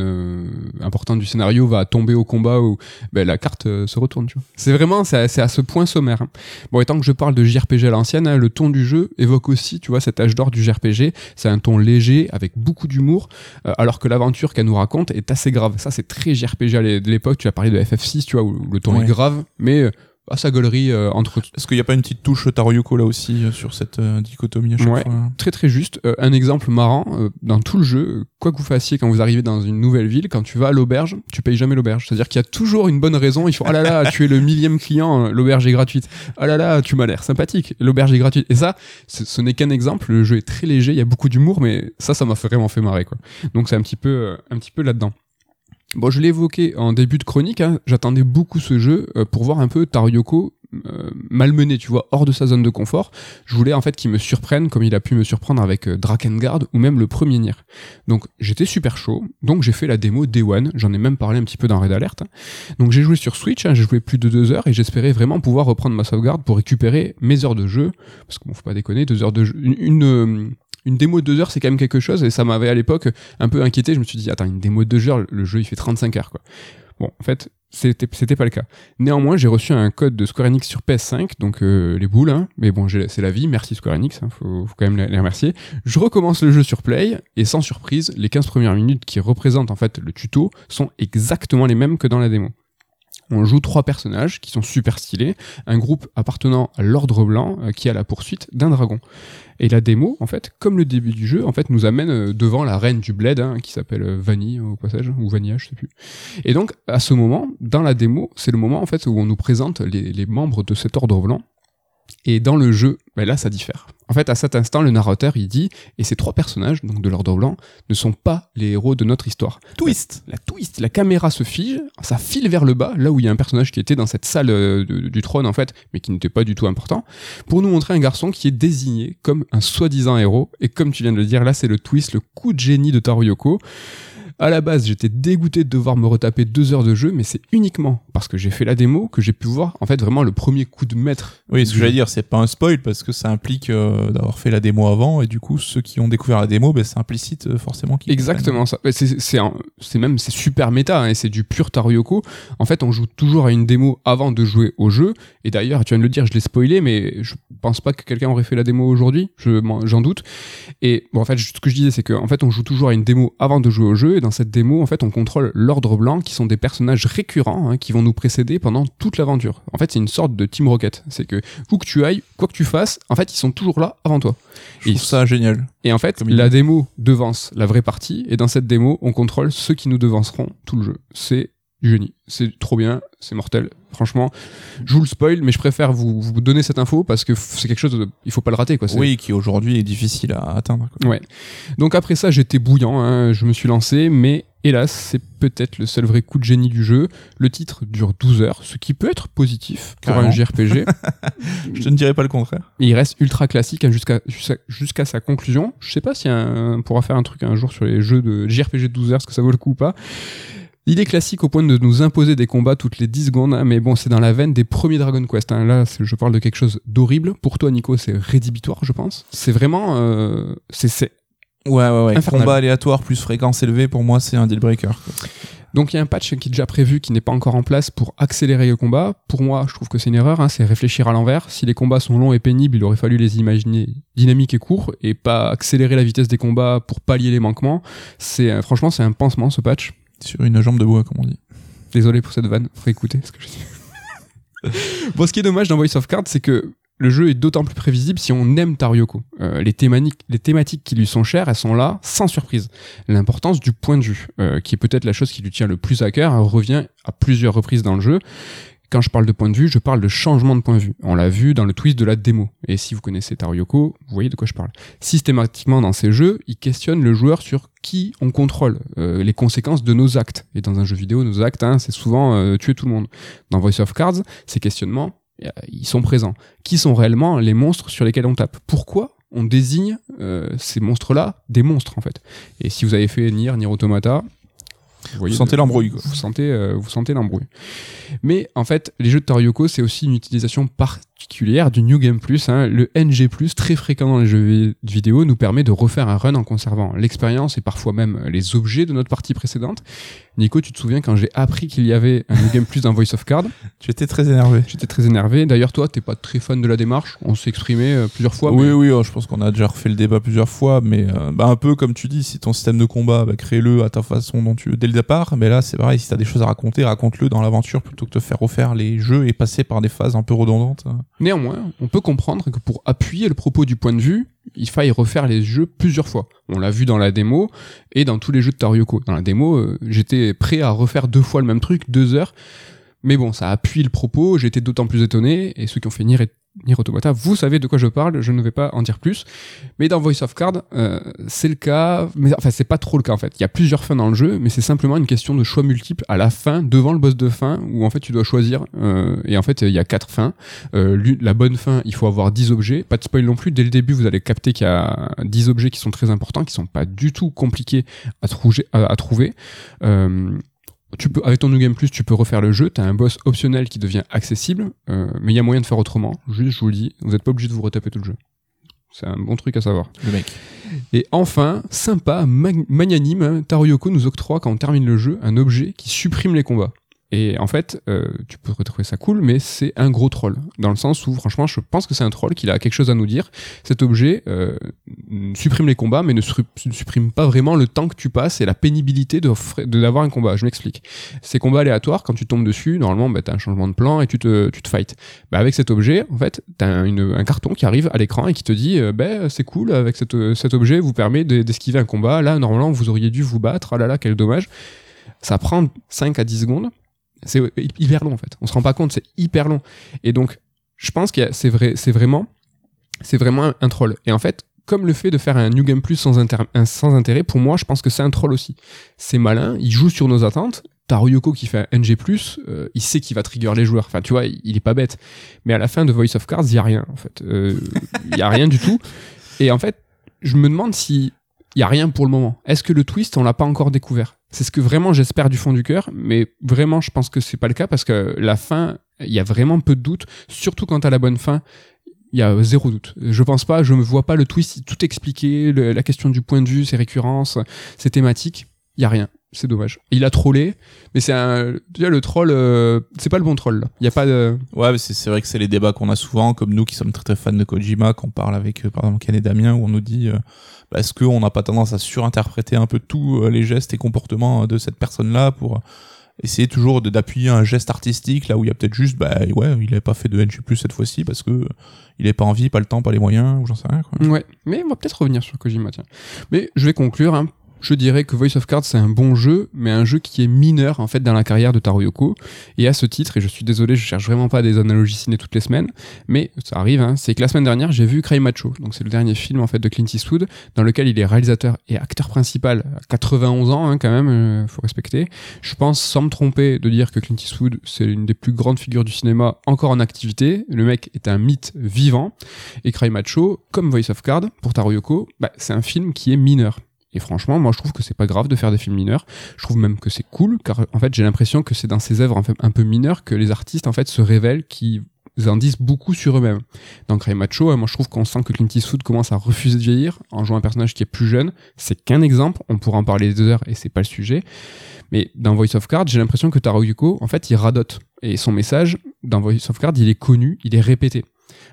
importante du scénario va tomber au combat où ben, la carte se retourne, tu vois. C'est vraiment, c'est à, à, ce point sommaire. Hein. Bon, et tant que je parle de JRPG à l'ancienne, hein, le ton du jeu évoque aussi, tu vois, cette d'or du JRPG. C'est un ton léger, avec beaucoup d'humour, euh, alors que l'aventure qu'elle nous raconte est assez grave. Ça, c'est très JRPG de l'époque. Tu as parlé de FF6, tu vois, où le ton est grave, mais euh, à sa gaulerie euh, entre. Est-ce qu'il n'y a pas une petite touche Taroyuko là aussi euh, sur cette euh, dichotomie à chaque ouais, Très très juste. un exemple marrant dans tout le jeu, quoi que vous fassiez quand vous arrivez dans une nouvelle ville, quand tu vas à l'auberge, tu payes jamais l'auberge. C'est-à-dire qu'il y a toujours une bonne raison. Il faut ah là là, tu es le millième client, l'auberge est gratuite. Ah là là, tu m'as l'air sympathique, l'auberge est gratuite. Et ça, ce n'est qu'un exemple. Le jeu est très léger, il y a beaucoup d'humour, mais ça, ça m'a vraiment fait marrer quoi. Donc c'est un petit peu, un petit peu là-dedans. Bon, je l'ai évoqué en début de chronique, hein, j'attendais beaucoup ce jeu euh, pour voir un peu Taryoko euh, malmené, tu vois, hors de sa zone de confort. Je voulais en fait qu'il me surprenne comme il a pu me surprendre avec euh, Drakengard ou même le premier Nier. Donc j'étais super chaud, donc j'ai fait la démo Day One, j'en ai même parlé un petit peu dans Red Alert. Donc j'ai joué sur Switch, hein, j'ai joué plus de deux heures et j'espérais vraiment pouvoir reprendre ma sauvegarde pour récupérer mes heures de jeu, parce qu'on faut pas déconner, deux heures de jeu, une une démo de deux heures, c'est quand même quelque chose, et ça m'avait à l'époque un peu inquiété. Je me suis dit, attends, une démo de deux heures, le jeu il fait 35 heures, quoi. Bon, en fait, c'était c'était pas le cas. Néanmoins, j'ai reçu un code de Square Enix sur PS5, donc euh, les boules, hein. mais bon, c'est la vie, merci Square Enix, hein, faut, faut, quand même les remercier. Je recommence le jeu sur Play, et sans surprise, les 15 premières minutes qui représentent en fait le tuto sont exactement les mêmes que dans la démo. On joue trois personnages qui sont super stylés, un groupe appartenant à l'Ordre Blanc euh, qui à la poursuite d'un dragon. Et la démo, en fait, comme le début du jeu, en fait, nous amène euh, devant la reine du bled, hein, qui s'appelle euh, Vanille au passage, ou Vanilla, je sais plus. Et donc, à ce moment, dans la démo, c'est le moment en fait où on nous présente les membres de cet Ordre Blanc et dans le jeu, ben là, ça diffère. En fait, à cet instant, le narrateur, il dit, et ces trois personnages, donc de l'ordre blanc, ne sont pas les héros de notre histoire. Twist La, twist La caméra se fige, ça file vers le bas, là où il y a un personnage qui était dans cette salle euh, du trône, en fait, mais qui n'était pas du tout important, pour nous montrer un garçon qui est désigné comme un soi-disant héros. Et comme tu viens de le dire, là, c'est le twist, le coup de génie de Taroyoko. À la base, j'étais dégoûté de devoir me retaper deux heures de jeu, mais c'est uniquement parce que j'ai fait la démo que j'ai pu voir en fait vraiment le premier coup de maître. Oui, ce que j'allais dire, c'est pas un spoil parce que ça implique euh, d'avoir fait la démo avant et du coup, ceux qui ont découvert la démo, ben, c'est implicite euh, forcément qu'ils Exactement ça. Ouais, C'est même c'est super méta hein, et c'est du pur Taryoko. En fait, on joue toujours à une démo avant de jouer au jeu. Et d'ailleurs, tu viens de le dire, je l'ai spoilé, mais je pense pas que quelqu'un aurait fait la démo aujourd'hui. J'en doute. Et bon, en fait, ce que je disais, c'est qu'en fait, on joue toujours à une démo avant de jouer au jeu. Et dans cette démo, en fait, on contrôle l'ordre blanc, qui sont des personnages récurrents, hein, qui vont nous précéder pendant toute l'aventure. En fait, c'est une sorte de Team Rocket. C'est que où que tu ailles, quoi que tu fasses, en fait, ils sont toujours là avant toi. Je trouve ça génial. Et en fait, Comme la démo devance la vraie partie, et dans cette démo, on contrôle ceux qui nous devanceront tout le jeu. C'est du génie. C'est trop bien, c'est mortel. Franchement, je vous le spoil, mais je préfère vous, vous donner cette info parce que c'est quelque chose, de, il faut pas le rater, quoi. Oui, qui aujourd'hui est difficile à atteindre. quoi. Ouais. Donc après ça, j'étais bouillant, hein, je me suis lancé, mais hélas, c'est peut-être le seul vrai coup de génie du jeu. Le titre dure 12 heures, ce qui peut être positif pour Carrément. un JRPG. *laughs* Je ne dirais pas le contraire. Et il reste ultra classique hein, jusqu'à jusqu'à sa conclusion. Je sais pas si un- on pourra faire un truc un jour sur les jeux de JRPG de 12 heures, est-ce que ça vaut le coup ou pas. Il est classique au point de nous imposer des combats toutes les 10 secondes, hein, mais bon, c'est dans la veine des premiers Dragon Quest. hein. Là, je parle de quelque chose d'horrible. Pour toi, Nico, c'est rédhibitoire, je pense. C'est vraiment... euh, c'est- c'est Ouais, ouais, ouais. Infernal. Combat aléatoire plus fréquence élevée, pour moi, c'est un deal breaker. quoi. Donc il y a un patch qui est déjà prévu, qui n'est pas encore en place pour accélérer le combat. Pour moi, je trouve que c'est une erreur, hein, c'est réfléchir à l'envers. Si les combats sont longs et pénibles, il aurait fallu les imaginer dynamiques et courts et pas accélérer la vitesse des combats pour pallier les manquements. C'est euh, franchement c'est un pansement ce patch. Sur une jambe de bois, comme on dit. Désolé pour cette vanne, faut écouter ce que je dis. *laughs* bon, ce qui est dommage dans Voice of Cards, c'est que le jeu est d'autant plus prévisible si on aime Taryoko. Euh, les, thémaniques, les thématiques qui lui sont chères, elles sont là, sans surprise. L'importance du point de vue, euh, qui est peut-être la chose qui lui tient le plus à cœur, revient à plusieurs reprises dans le jeu. Quand je parle de point de vue, je parle de changement de point de vue. On l'a vu dans le twist de la démo. Et si vous connaissez Taryoko, vous voyez de quoi je parle. Systématiquement dans ces jeux, il questionne le joueur sur qui on contrôle, euh, les conséquences de nos actes. Et dans un jeu vidéo, nos actes, hein, c'est souvent euh, tuer tout le monde. Dans Voice of Cards, ces questionnements, euh, ils sont présents. Qui sont réellement les monstres sur lesquels on tape? Pourquoi on désigne euh, ces monstres-là des monstres en fait? Et si vous avez fait Nier, Nier Automata, vous, voyez Vous sentez l'embrouille. Vous sentez, euh, vous sentez l'embrouille. Mais en fait, les jeux de Taryoko, c'est aussi une utilisation particulière du New Game Plus. hein. Le NG+, très fréquent dans les jeux vi- vidéo, nous permet de refaire un run en conservant l'expérience et parfois même les objets de notre partie précédente. Nico, tu te souviens quand j'ai appris qu'il y avait un New Game Plus dans Voice of Card? *laughs* Tu étais très énervé. J'étais très énervé. D'ailleurs, toi, t'es pas très fan de la démarche. On s'est exprimé euh, plusieurs fois. oui, mais- oui, oh, je pense qu'on a déjà refait le débat plusieurs fois, mais euh, bah, un peu comme tu dis, si ton système de combat, bah, crée-le à ta façon dont tu veux dès le départ. Mais là, c'est pareil, si t'as des choses à raconter, raconte-le dans l'aventure plutôt que de faire refaire les jeux et passer par des phases un peu redondantes. Néanmoins, on peut comprendre que pour appuyer le propos du point de vue, il faille refaire les jeux plusieurs fois. On l'a vu dans la démo et dans tous les jeux de Taryoko. Dans la démo, euh, j'étais prêt à refaire deux fois le même truc, deux heures. Mais bon, ça appuie le propos, j'étais d'autant plus étonné, et ceux qui ont fait Nier, Nier Automata, vous savez de quoi je parle, je ne vais pas en dire plus. Mais dans Voice of Card, euh, c'est le cas, mais enfin c'est pas trop le cas en fait. Il y a plusieurs fins dans le jeu, mais c'est simplement une question de choix multiples à la fin, devant le boss de fin, où en fait tu dois choisir, euh, et en fait il y a quatre fins. Euh, la bonne fin, il faut avoir 10 objets. Pas de spoil non plus. Dès le début, vous allez capter qu'il y a 10 objets qui sont très importants, qui sont pas du tout compliqués à, à, à trouver. Tu peux, avec ton New Game Plus, tu peux refaire le jeu. T'as un boss optionnel qui devient accessible, euh, mais il y a moyen de faire autrement. Juste, je vous le dis, vous n'êtes pas obligé de vous retaper tout le jeu. C'est un bon truc à savoir. Le mec. Et enfin, sympa, mag- magnanime, hein, Taroyoko nous octroie quand on termine le jeu un objet qui supprime les combats. Et en fait, euh, tu peux trouver ça cool, mais c'est un gros troll. Dans le sens où, franchement, je pense que c'est un troll, qu'il a quelque chose à nous dire. Cet objet euh, supprime les combats, mais ne, su- ne supprime pas vraiment le temps que tu passes et la pénibilité d'avoir un combat. Je m'explique. Ces combats aléatoires, quand tu tombes dessus, normalement, bah, t'as un changement de plan et tu te, tu te fights. Bah, avec cet objet, en fait, t'as un, un carton qui arrive à l'écran et qui te dit, euh, bah, c'est cool, avec cette, cet objet, vous permet de- d'esquiver un combat. Là, normalement, vous auriez dû vous battre. Ah là là, quel dommage. Ça prend 5 à 10 secondes. C'est hyper long, en fait. On se rend pas compte, c'est hyper long. Et donc, je pense que c'est vrai, c'est vraiment, c'est vraiment un, troll. Et en fait, comme le fait de faire un New Game Plus sans, sans intérêt, pour moi, je pense que c'est un troll aussi. C'est malin, il joue sur nos attentes. Taroyoko qui fait un NG+, euh, il sait qu'il va trigger les joueurs. Enfin, tu vois, il, est pas bête. Mais à la fin de Voice of Cards, il y a rien, en fait. Euh, Il y a rien du tout. Et en fait, je me demande si il y a rien pour le moment. Est-ce que le twist, on l'a pas encore découvert? C'est ce que vraiment j'espère du fond du cœur, mais vraiment je pense que c'est pas le cas parce que la fin, il y a vraiment peu de doutes, surtout quand à la bonne fin, il y a zéro doute. Je pense pas, je me vois pas le twist tout expliqué, la question du point de vue, ses récurrences, ses thématiques, il y a rien. C'est dommage. Il a trollé, mais c'est un, tu vois, le troll, euh, c'est pas le bon troll. Il y a pas de, Ouais, c'est vrai que c'est les débats qu'on a souvent, comme nous qui sommes très très fans de Kojima, qu'on parle avec euh, par exemple Ken et Damien, où on nous dit euh, bah, est-ce qu'on n'a pas tendance à surinterpréter un peu tous euh, les gestes et comportements de cette personne-là pour essayer toujours d'appuyer un geste artistique là où il y a peut-être juste bah ouais il avait pas fait de NG+ cette fois-ci parce que il avait pas envie, pas le temps, pas les moyens ou j'en sais rien quoi. Ouais, mais on va peut-être revenir sur Kojima, tiens. Mais je vais conclure, hein. Je dirais que Voice of Cards c'est un bon jeu, mais un jeu qui est mineur en fait dans la carrière de Taro Yoko. Et à ce titre, et je suis désolé, je cherche vraiment pas des analogies ciné toutes les semaines, mais ça arrive, hein, c'est que la semaine dernière j'ai vu Cry Macho, donc c'est le dernier film en fait de Clint Eastwood, dans lequel il est réalisateur et acteur principal à 91 ans hein, quand même, euh, faut respecter. Je pense sans me tromper de dire que Clint Eastwood c'est une des plus grandes figures du cinéma encore en activité. Le mec est un mythe vivant. Et Cry Macho, comme Voice of Card, pour Taro Yoko, bah, c'est un film qui est mineur. Et franchement, moi je trouve que c'est pas grave de faire des films mineurs. Je trouve même que c'est cool, car en fait j'ai l'impression que c'est dans ces œuvres un peu mineures que les artistes en fait se révèlent, qui en disent beaucoup sur eux-mêmes. Dans Cry Macho, euh, moi je trouve qu'on sent que Clint Eastwood commence à refuser de vieillir en jouant un personnage qui est plus jeune. C'est qu'un exemple, on pourra en parler des heures et c'est pas le sujet. Mais dans Voice of Card, j'ai l'impression que Taro Yuko, en fait, il radote. Et son message, dans Voice of Card, il est connu, il est répété.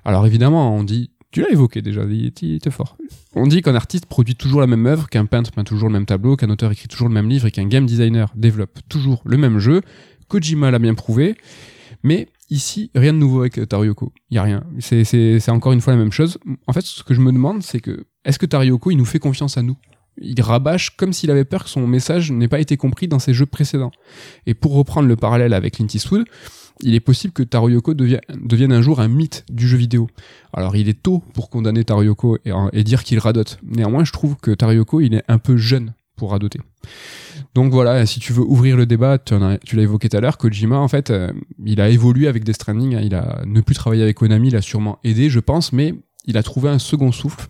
Alors évidemment, on dit, tu l'as évoqué déjà, il était fort. On dit qu'un artiste produit toujours la même œuvre, qu'un peintre peint toujours le même tableau, qu'un auteur écrit toujours le même livre et qu'un game designer développe toujours le même jeu. Kojima l'a bien prouvé. Mais ici, rien de nouveau avec Taro Yoko. Il y a rien. C'est, encore une fois la même chose. En fait, ce que je me demande, c'est que est-ce que Taro Yoko, il nous fait confiance à nous? Il rabâche comme s'il avait peur que son message n'ait pas été compris dans ses jeux précédents. Et pour reprendre le parallèle avec Clint Eastwood, il est possible que Taro Yoko devienne, un jour un mythe du jeu vidéo. Alors il est tôt pour condamner Taro Yoko et, dire qu'il radote. Néanmoins, je trouve que Taro Yoko, il est un peu jeune pour radoter. Donc voilà, si tu veux ouvrir le débat, tu, l'as évoqué tout à l'heure, Kojima, en fait, euh, il a évolué avec Death Stranding, hein, il a ne plus travailler avec Konami, il a sûrement aidé, je pense, mais il a trouvé un second souffle.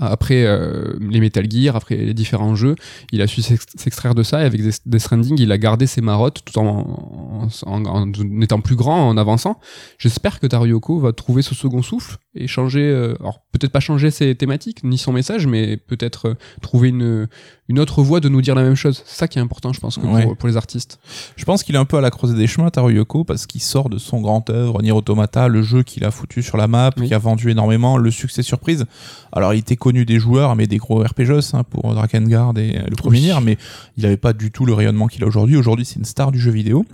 Après euh, les Metal Gear, après les différents jeux, il a su s'ex- s'extraire de ça et avec Death Stranding, il a gardé ses marottes tout en, en, en- en étant plus grand, en avançant. J'espère que Taro Yoko va trouver ce second souffle et changer, euh, alors peut-être pas changer ses thématiques ni son message, mais peut-être euh, trouver une, une autre voie de nous dire la même chose. C'est ça qui est important, je pense, que Ouais. pour, pour les artistes. Je pense qu'il est un peu à la croisée des chemins, Taro Yoko, parce qu'il sort de son grand œuvre, Nier Automata, le jeu qu'il a foutu sur la map, Oui. qui a vendu énormément, le succès surprise. Alors, il était connu des joueurs, mais des gros RPGos hein, pour Drakengard et euh, le premier Oui. Nier, mais il n'avait pas du tout le rayonnement qu'il a aujourd'hui. Aujourd'hui, c'est une star du jeu vidéo.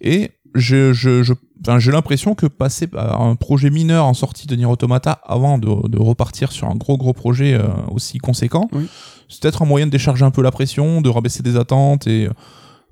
Et je, je, je, enfin, j'ai l'impression que passer par un projet mineur en sortie de Nier Automata avant de, de repartir sur un gros gros projet euh, aussi conséquent, Oui. c'est peut-être un moyen de décharger un peu la pression, de rabaisser des attentes et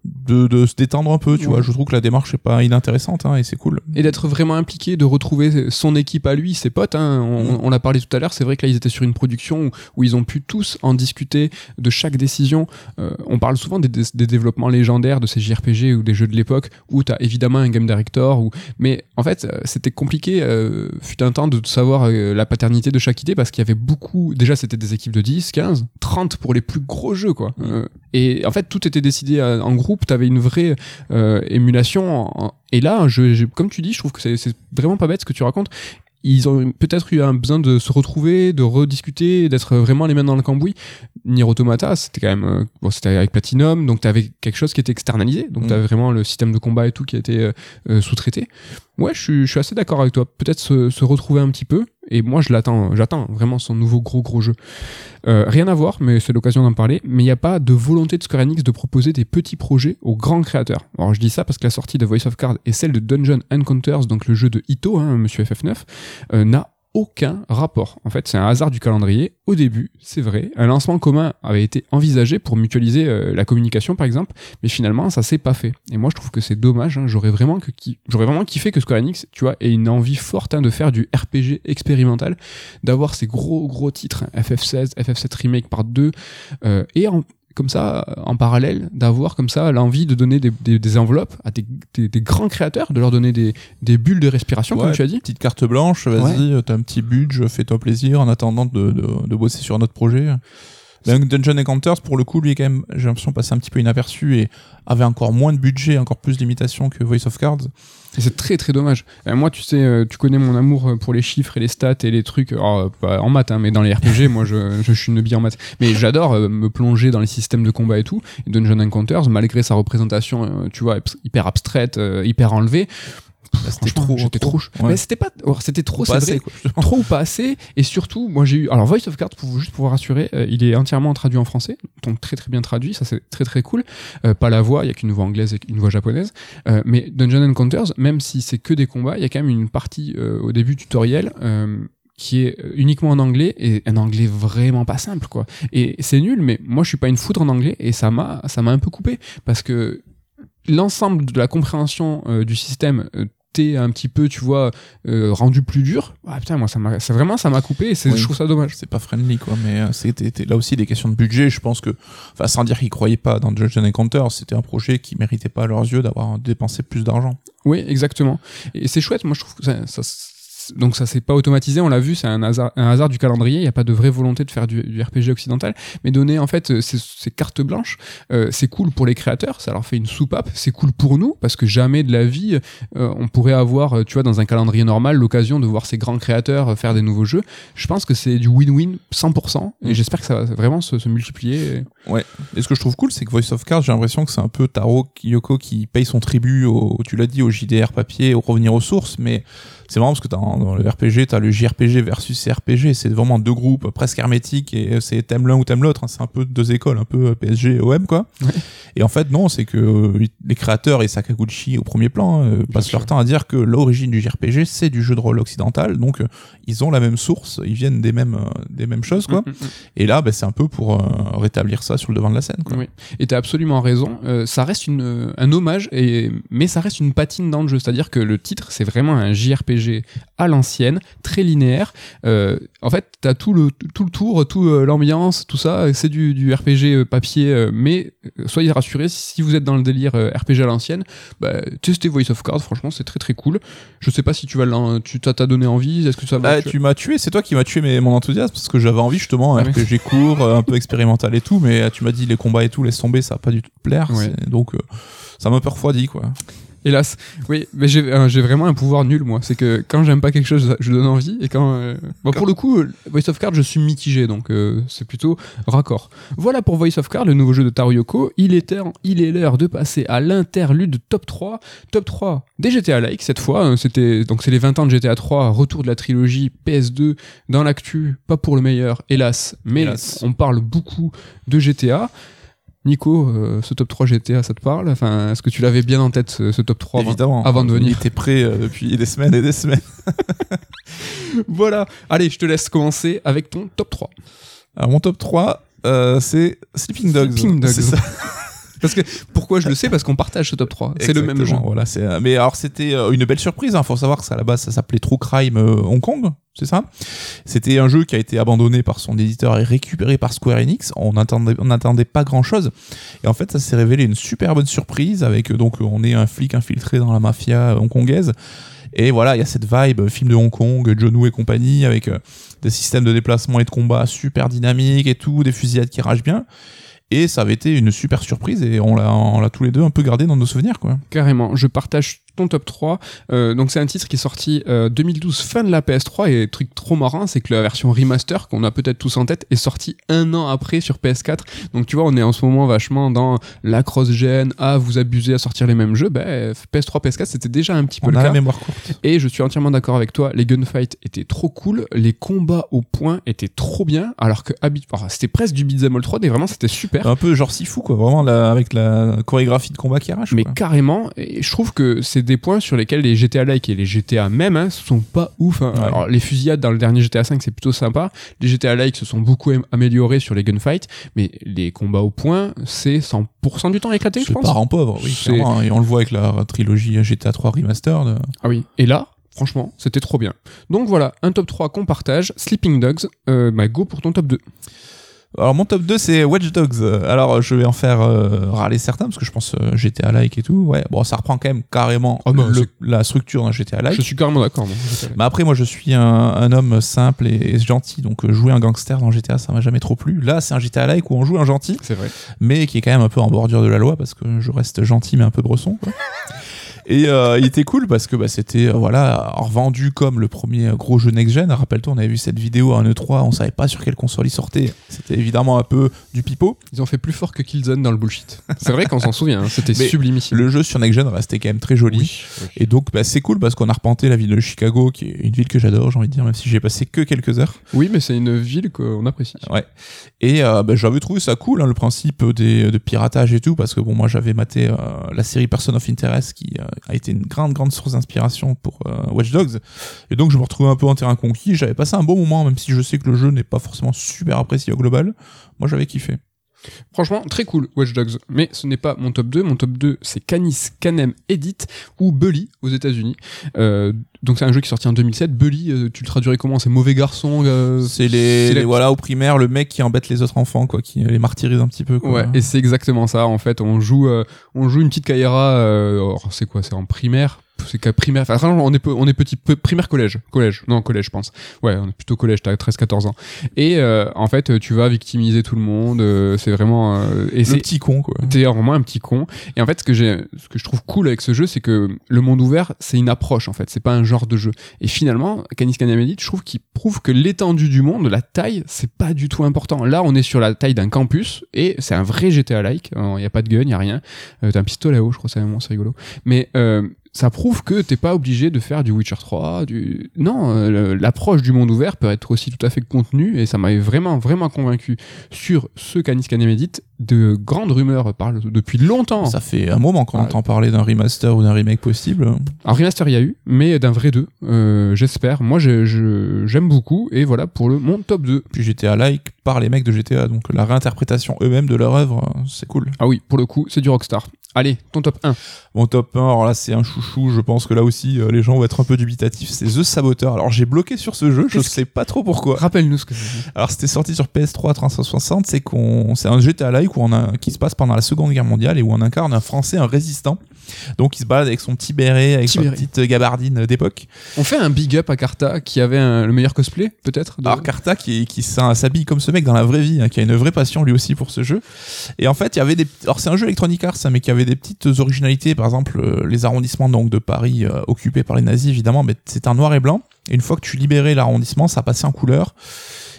de, de se détendre un peu, tu Ouais. vois. Je trouve que la démarche est pas inintéressante hein, et c'est cool. Et d'être vraiment impliqué, de retrouver son équipe à lui, ses potes. Hein. On, Mm. on l'a parlé tout à l'heure, c'est vrai que là, ils étaient sur une production où, où ils ont pu tous en discuter de chaque décision. Euh, on parle souvent des, des- des développements légendaires de ces JRPG ou des jeux de l'époque où tu as évidemment un game director. Ou... Mais en fait, euh, c'était compliqué, euh, fut un temps, de savoir euh, la paternité de chaque idée parce qu'il y avait beaucoup. Déjà, c'était des équipes de 10, 15, 30 pour les plus gros jeux, quoi. Mm. Euh, et en fait, tout était décidé en groupe. T'avais une vraie euh, émulation. Et là, je, je- comme tu dis, je trouve que c'est vraiment pas bête ce que tu racontes. Ils ont peut-être eu un besoin de se retrouver, de rediscuter, d'être vraiment les mains dans le cambouis. Nier Automata, c'était quand même, euh, bon, c'était avec Platinum, donc t'avais quelque chose qui était externalisé, donc Mm. t'avais vraiment le système de combat et tout qui a été euh, euh, sous-traité. Ouais, je suis, assez d'accord avec toi. Peut-être se, se retrouver un petit peu. Et moi, je l'attends, j'attends vraiment son nouveau gros gros jeu. Euh, rien à voir, mais c'est l'occasion d'en parler. Mais il n'y a pas de volonté de Square Enix de proposer des petits projets aux grands créateurs. Alors je dis ça parce que la sortie de Voice of Card et celle de Dungeon Encounters, donc le jeu de Ito, hein, Monsieur FF9, euh, n'a aucun rapport. En fait, c'est un hasard du calendrier. Au début, c'est vrai, un lancement commun avait été envisagé pour mutualiser euh, la communication, par exemple, mais finalement, ça s'est pas fait. Et moi, je trouve que c'est dommage. hein. J'aurais vraiment que j'aurais vraiment kiffé que Square Enix, tu vois, ait une envie forte hein, de faire du RPG expérimental, d'avoir ces gros gros titres, hein, FF16, FF7 remake par deux, euh, et en comme ça, en parallèle, d'avoir comme ça l'envie de donner des, des- des enveloppes à des, grands créateurs, de leur donner des, bulles de respiration, comme tu as dit. Petite carte blanche, vas-y, euh, t'as un petit budget, fais-toi plaisir en attendant de, de, de bosser sur un autre projet. Ben, Dungeon Encounters, pour le coup, lui, quand même, j'ai l'impression passer un petit peu inaperçu et avait encore moins de budget, encore plus de limitations que Voice of Cards. Et c'est très très dommage. Euh, moi, tu sais, euh, tu connais mon amour euh, pour les chiffres et les stats et les trucs, alors, pas en maths, hein, mais dans les RPG, *laughs* moi, je, je suis une bille en maths. Mais j'adore euh, me plonger dans les systèmes de combat et tout. Et Dungeon Encounters, malgré sa représentation, tu vois, hyper abstraite, hyper enlevée, C'était franchement, trop, j'étais trop, Ouais. mais c'était pas oh, c'était trop c'est vrai. quoi, *laughs* trop ou pas assez. Et surtout moi j'ai eu alors Voice of Cards pour juste pour vous rassurer euh, il est entièrement traduit en français. Donc très très bien traduit. Ça c'est très très cool. Euh, pas la voix il y a qu'une voix anglaise et une voix japonaise. Euh, mais Dungeon Encounters même si c'est que des combats il y a quand même une partie euh, au début tutoriel euh, qui est uniquement en anglais et un anglais vraiment pas simple quoi. Et c'est nul mais moi je suis pas une foudre en anglais et ça m'a ça m'a un peu coupé parce que l'ensemble de la compréhension euh, du système euh, un petit peu tu vois euh, rendu plus dur. Ah putain moi ça m'a ça vraiment ça m'a coupé et c'est Oui. je trouve ça dommage. C'est pas friendly quoi mais euh, c'était c'était là aussi des questions de budget. Je pense que enfin sans dire qu'ils croyaient pas dans Dungeon Encounter c'était un projet qui méritait pas à leurs yeux d'avoir dépensé plus d'argent. Oui exactement. Et c'est chouette. Moi je trouve que ça, ça donc ça s'est pas automatisé, on l'a vu, c'est un hasard, un hasard du calendrier. Il n'y a pas de vraie volonté de faire du, du RPG occidental, mais donner en fait ces, ces cartes blanches, euh, c'est cool pour les créateurs, ça leur fait une soupape. C'est cool pour nous parce que jamais de la vie euh, on pourrait avoir, euh, tu vois, dans un calendrier normal, l'occasion de voir ces grands créateurs faire des nouveaux jeux. Je pense que c'est du win-win 100%, et j'espère que ça va vraiment se, se multiplier. et ce que je trouve cool c'est que Voice of Cards j'ai l'impression que c'est un peu Taro Kyoko qui paye son tribut au tu l'as dit au JDR papier au revenir aux sources mais c'est marrant parce que dans, le RPG t'as le JRPG versus CRPG c'est vraiment deux groupes presque hermétiques et c'est t'aimes l'un ou t'aimes l'autre hein. c'est un peu deux écoles un peu PSG et OM quoi Ouais. et en fait non c'est que euh, les créateurs et Sakaguchi au premier plan euh, passent sûr. leur temps à dire que l'origine du JRPG c'est du jeu de rôle occidental donc euh, ils ont la même source ils viennent des mêmes euh, des mêmes choses quoi Mm, mm, mm. et là bah, c'est un peu pour euh, rétablir ça sur le devant de la scène quoi. Oui. Et t'as absolument raison. Euh, ça reste une, un hommage, et, mais ça reste une patine dans le jeu. C'est-à-dire que le titre, c'est vraiment un JRPG à l'ancienne, très linéaire. Euh, en fait, t'as tout le, tout le tour, tout euh, l'ambiance, tout ça. C'est du, du RPG euh, papier, euh, mais euh, soyez rassurés, si vous êtes dans le délire euh, RPG à l'ancienne, bah, testez Voice of Cards. Franchement, c'est très très cool. Je sais pas si tu vas tu t'as donné envie. Est-ce que ça va Bah, tu m'as tué, c'est toi qui m'as tué mes- mon enthousiasme parce que j'avais envie justement un. RPG court, euh, un peu expérimental et tout, mais euh, tu m'as dit les combats et tout, laisse tomber, ça va pas du tout te plaire. Ouais. Donc euh, ça m'a un peu refroidi quoi. Hélas, oui, mais j'ai euh, j'ai vraiment un pouvoir nul moi. C'est que quand j'aime pas quelque chose, je donne envie, et quand euh, bon, pour le coup, euh, Voice of Card, je suis mitigé, donc euh, c'est plutôt raccord. Voilà pour Voice of Card, le nouveau jeu de Taro Yoko. Il est temps- il est l'heure de passer à l'interlude top 3, top 3 des GTA like cette fois. hein, C'était donc c'est les 20 ans de GTA 3, retour de la trilogie PS2 dans l'actu, pas pour le meilleur, hélas, mais Hélas. on parle beaucoup de GTA. Nico, euh, ce top 3 GTA, ça te parle? Enfin, est-ce que tu l'avais bien en tête ce, ce top 3 avant- Évidemment. avant de Il venir? était prêt euh, depuis des semaines et des semaines. *laughs* Voilà. Allez, je te laisse commencer avec ton top 3. Alors mon top 3, euh, c'est Sleeping Dogs. Sleeping Dogs. C'est ça. *laughs* Parce que pourquoi je le sais? Parce qu'on partage ce top 3. C'est le même jeu. Voilà, c'est. euh, Mais alors c'était euh, une belle surprise. Hein. Faut savoir que ça à la base ça s'appelait True Crime euh, Hong Kong, c'est ça? C'était un jeu qui a été abandonné par son éditeur et récupéré par Square Enix. On n'attendait on n'attendait pas grand chose. Et en fait, ça s'est révélé une super bonne surprise avec donc on est un flic infiltré dans la mafia hongkongaise. Et voilà, il y a cette vibe film de Hong Kong, John Woo et compagnie avec des systèmes de déplacement et de combat super dynamiques et tout, des fusillades qui ragent bien. Et ça avait été une super surprise et on l'a, tous les deux un peu gardé dans nos souvenirs, quoi. Carrément. Je partage ton top 3. Euh, donc c'est un titre qui est sorti euh, 2012 fin de la PS3 et truc trop marrant c'est que la version remaster qu'on a peut-être tous en tête est sortie un an après sur PS4 donc tu vois on est en ce moment vachement dans la cross-gen ah vous abusez à sortir les mêmes jeux ben PS3 PS4 c'était déjà un petit peu On le a cas la mémoire courte. Et je suis entièrement d'accord avec toi, les gunfights étaient trop cool, les combats au point étaient trop bien, alors que c'était presque du beat'em all 3D, vraiment c'était super. Un peu genre Sifu, quoi. Vraiment, la- avec la chorégraphie de combat qui arrache. Mais quoi. carrément, et je trouve que c'est des points sur lesquels les GTA like et les GTA même hein, sont pas ouf. hein. Ouais. Alors les fusillades dans le dernier GTA 5 c'est plutôt sympa, les GTA like se sont beaucoup am- améliorés sur les gunfights, mais les combats au point c'est 100% du temps éclaté je C'est parent pauvre, oui, clairement. hein. Et on le voit avec la trilogie GTA 3 Remastered. Ah oui, et là, franchement, c'était trop bien. Donc voilà, un top 3 qu'on partage, Sleeping Dogs, euh, bah go pour ton top 2. Alors mon top 2 c'est Watch Dogs. Alors je vais en faire euh, râler certains parce que je pense euh, GTA like et tout. Ouais, bon ça reprend quand même carrément Ah non, le- c'est- la structure d'un GTA like. Je suis carrément d'accord. Mais après moi je suis un, un homme simple et, et gentil donc euh, jouer un gangster dans GTA ça m'a jamais trop plu. Là c'est un GTA like où on joue un gentil C'est vrai. mais qui est quand même un peu en bordure de la loi parce que je reste gentil mais un peu bresson. quoi. *laughs* Et euh, il était cool parce que bah, c'était euh, voilà revendu comme le premier gros jeu next gen. Rappelle-toi, on avait vu cette vidéo à un E3, on savait pas sur quelle console il sortait. C'était évidemment un peu du pipeau. Ils ont fait plus fort que Killzone dans le bullshit. C'est vrai qu'on s'en souvient. hein, C'était sublimissime. Le jeu sur next gen restait quand même très joli. Et donc bah, c'est cool parce qu'on a repenté la ville de Chicago, qui est une ville que j'adore, j'ai envie de dire, même si j'ai passé que quelques heures. Oui, mais c'est une ville qu'on apprécie. Ouais. Et euh, bah, j'avais trouvé ça cool, hein, le principe des, de piratage et tout, parce que bon, moi j'avais maté euh, la série Person of Interest qui a été une grande, grande source d'inspiration pour euh, Watch Dogs. Et donc je me retrouvais un peu en terrain conquis. J'avais passé un bon moment, même si je sais que le jeu n'est pas forcément super apprécié au global. Moi j'avais kiffé. Franchement, très cool, Watch Dogs. Mais ce n'est pas mon top 2. Mon top 2, c'est Canis Canem Edit ou Bully aux États-Unis. Euh, donc c'est un jeu qui est sorti en 2007. Bully, euh, tu le traduirais comment? C'est mauvais garçon euh, C'est les, la- les- voilà au primaire le mec qui embête les autres enfants, quoi, qui les martyrise un petit peu. Quoi. Ouais, et c'est exactement ça. En fait, on joue, on joue une petite Kaira. C'est quoi? C'est en primaire? C'est qu'à primaire. Enfin, on est, peu- on est petit, primaire collège, collège. Non, collège, je pense. Ouais, on est plutôt collège. T'as 13-14 ans. Et euh, en fait, tu vas victimiser tout le monde. euh, c'est vraiment. euh, et c'est petit con, quoi. T'es vraiment un petit con. Et en fait, ce que j'ai, ce que je trouve cool avec ce jeu, c'est que le monde ouvert, c'est une approche en fait. C'est pas un genre de jeu. Et finalement, Canis Canamedit, je trouve qu'il prouve que l'étendue du monde, la taille, c'est pas du tout important. Là, on est sur la taille d'un campus et c'est un vrai GTA-like. Il y a pas de gun, il y a rien. Euh, T'as un pistolet à eau, je crois, c'est vraiment c'est rigolo. Mais euh, ça prouve que t'es pas obligé de faire du Witcher 3, du non, euh, l'approche du monde ouvert peut être aussi tout à fait contenue et ça m'avait vraiment vraiment convaincu sur ce Canis Canemedit. De grandes rumeurs parlent depuis longtemps. Ça fait un moment qu'on Ah. entend parler d'un remaster ou d'un remake possible. Un remaster il y a eu, mais d'un vrai 2, euh, j'espère. Moi je- je- j'aime beaucoup et voilà pour le mon top 2. Puis GTA like par les mecs de GTA, donc la réinterprétation eux-mêmes de leur œuvre, euh, c'est cool. Ah oui, pour le coup, c'est du Rockstar. Allez, ton top 1. Mon top 1, alors là c'est un chouchou, je pense que là aussi euh, les gens vont être un peu dubitatifs, c'est The Saboteur. Alors j'ai bloqué sur ce jeu, je Qu'est-ce sais pas trop pourquoi. Rappelle-nous ce que c'est. Alors c'était sorti sur PS3 360, c'est qu'on c'est un GTA like où on a qui se passe pendant la Seconde Guerre mondiale et où on incarne un Français, un résistant. Donc il se balade avec son petit béret, avec sa petite gabardine d'époque. On fait un big up à Carta qui avait un- le meilleur cosplay, peut-être de- Alors Carta qui, qui s'habille comme ce mec dans la vraie vie, hein, qui a une vraie passion lui aussi pour ce jeu. Et en fait, il y avait des, alors c'est un jeu Electronic Arts, hein, mais qui avait des petites originalités, par exemple euh, les arrondissements donc de Paris euh, occupés par les nazis évidemment, mais c'est un noir et blanc. Et une fois que tu libérais l'arrondissement, ça passait en couleur.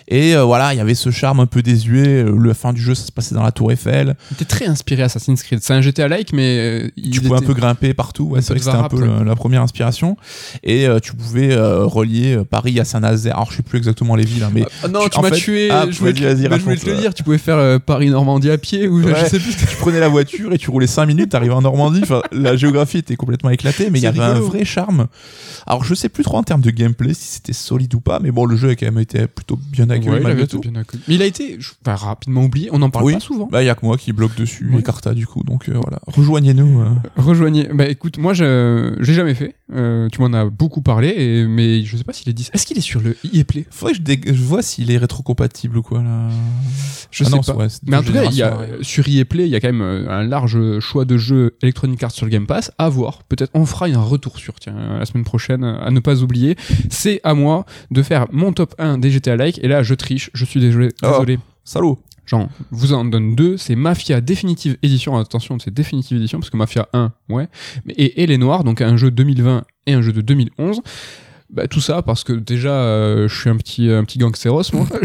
Et euh, voilà, il y avait ce charme un peu désuet. euh, La fin du jeu, ça se passait dans la Tour Eiffel. Il était très inspiré Assassin's Creed. C'est un GTA-like, mais euh, il tu pouvais un était- peu grimper partout. Ouais, un c'est vrai que c'était un peu le- la première inspiration. Et euh, tu pouvais euh, relier euh, Paris à Saint-Nazaire. Alors je sais plus exactement les villes, hein, mais Ah non, Tu- tu m'as tué. Ah, je voulais, te- bah, je te le dire. Tu pouvais faire Paris-Normandie à pied ou je Ouais. sais plus. tu prenais la voiture et tu roulais 5 minutes, t'arrivais en Normandie. Enfin, la géographie était complètement éclatée, mais il y avait un vrai charme. Alors, je sais plus trop en termes de gameplay si c'était solide ou pas, mais bon, le jeu a quand même été plutôt bien accueilli Ouais, il malgré avait tout. été bien accueilli. Mais il a été je- rapidement oublié. On n'en parle Oui. pas souvent. Bah, il y a que moi qui bloque dessus, Ouais. et Carta du coup. Donc euh, voilà, rejoignez-nous. euh. Rejoignez. Bah écoute, moi je j'ai jamais fait. Euh, tu m'en as beaucoup parlé, et, mais je sais pas s'il est 10. Est-ce qu'il est sur le EA Play? Faudrait que je, dé- je vois s'il est rétrocompatible ou quoi là. Je Ah sais non, pas. ouais, Mais en tout cas, il y a, sur EA Play, il y a quand même un large choix de jeux Electronic Arts sur le Game Pass. À voir. Peut-être on fera un retour sur, tiens, la semaine prochaine, à ne pas oublier. C'est à moi de faire mon top 1 des GTA Like. Et là, je triche. Je suis désolé. Oh. désolé. Salaud. J'en vous en donne deux. C'est Mafia Definitive Edition. Attention, c'est Definitive Edition parce que Mafia 1, ouais. Et, et Les Noirs, donc un jeu 2020 et un jeu de 2011. Bah, tout ça parce que déjà, euh, je suis un petit, un petit gangsteros, moi. *laughs* Moi,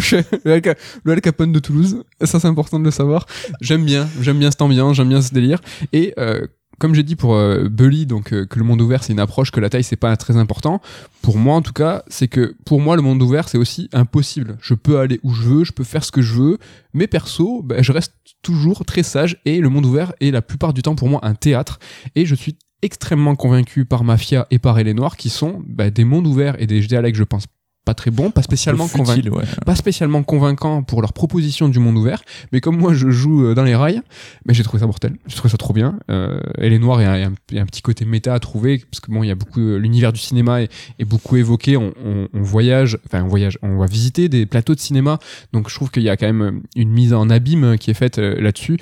je suis le Al, Ca- le Al Capone de Toulouse. Ça, c'est important de le savoir. J'aime bien, j'aime bien cette ambiance, j'aime bien ce délire. Et euh, comme j'ai dit pour euh, Bully, donc euh, que le monde ouvert c'est une approche, que la taille c'est pas très important. Pour moi en tout cas, c'est que pour moi le monde ouvert c'est aussi impossible. Je peux aller où je veux, je peux faire ce que je veux, mais perso, bah, je reste toujours très sage et le monde ouvert est la plupart du temps pour moi un théâtre. Et je suis extrêmement convaincu par Mafia et par Elle Noire qui sont bah, des mondes ouverts et des GTA like je pense pas très bon, pas spécialement futile, ouais. Pas spécialement convaincant pour leur proposition du monde ouvert, mais comme moi je joue euh, dans les rails, mais j'ai trouvé ça mortel, j'ai trouvé ça trop bien. Euh, elle est noire et il y, a un- il y a un petit côté méta à trouver, parce que bon, il y a beaucoup, euh, l'univers du cinéma est, est beaucoup évoqué, on, on- on voyage, enfin on voyage, on va visiter des plateaux de cinéma, donc je trouve qu'il y a quand même une mise en abîme qui est faite euh, là-dessus.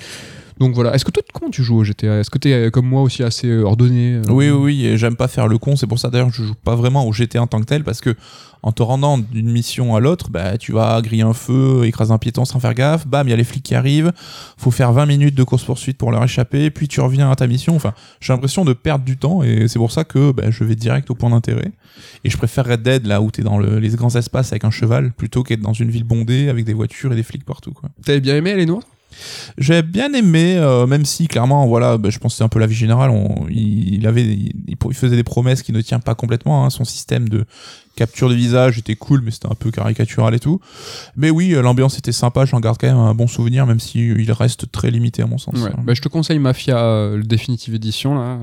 Donc voilà, est-ce que toi, comment tu joues au GTA Est-ce que tu es comme moi aussi assez euh, ordonné euh, Oui, oui, oui, j'aime pas faire le con, c'est pour ça d'ailleurs que je joue pas vraiment au GTA en tant que tel, parce que en te rendant d'une mission à l'autre, bah, tu vas griller un feu, écraser un piéton sans faire gaffe, bam, il y a les flics qui arrivent, faut faire 20 minutes de course-poursuite pour leur échapper, puis tu reviens à ta mission, enfin, j'ai l'impression de perdre du temps, et c'est pour ça que bah, je vais direct au point d'intérêt. Et je préfère Red Dead, là où t'es dans le- les grands espaces avec un cheval, plutôt qu'être dans une ville bondée avec des voitures et des flics partout, quoi. T'avais bien aimé Elle est noire J'ai bien aimé, euh, même si clairement, voilà, bah, je pense c'est un peu la vie générale. Il, avait, il, faisait des promesses qui ne tiennent pas complètement. hein. Son système de capture de visage était cool, mais c'était un peu caricatural et tout. Mais oui, euh, l'ambiance était sympa. J'en garde quand même un bon souvenir, même si il reste très limité à mon sens. Bah, je te conseille Mafia, euh, le Definitive Edition. Là.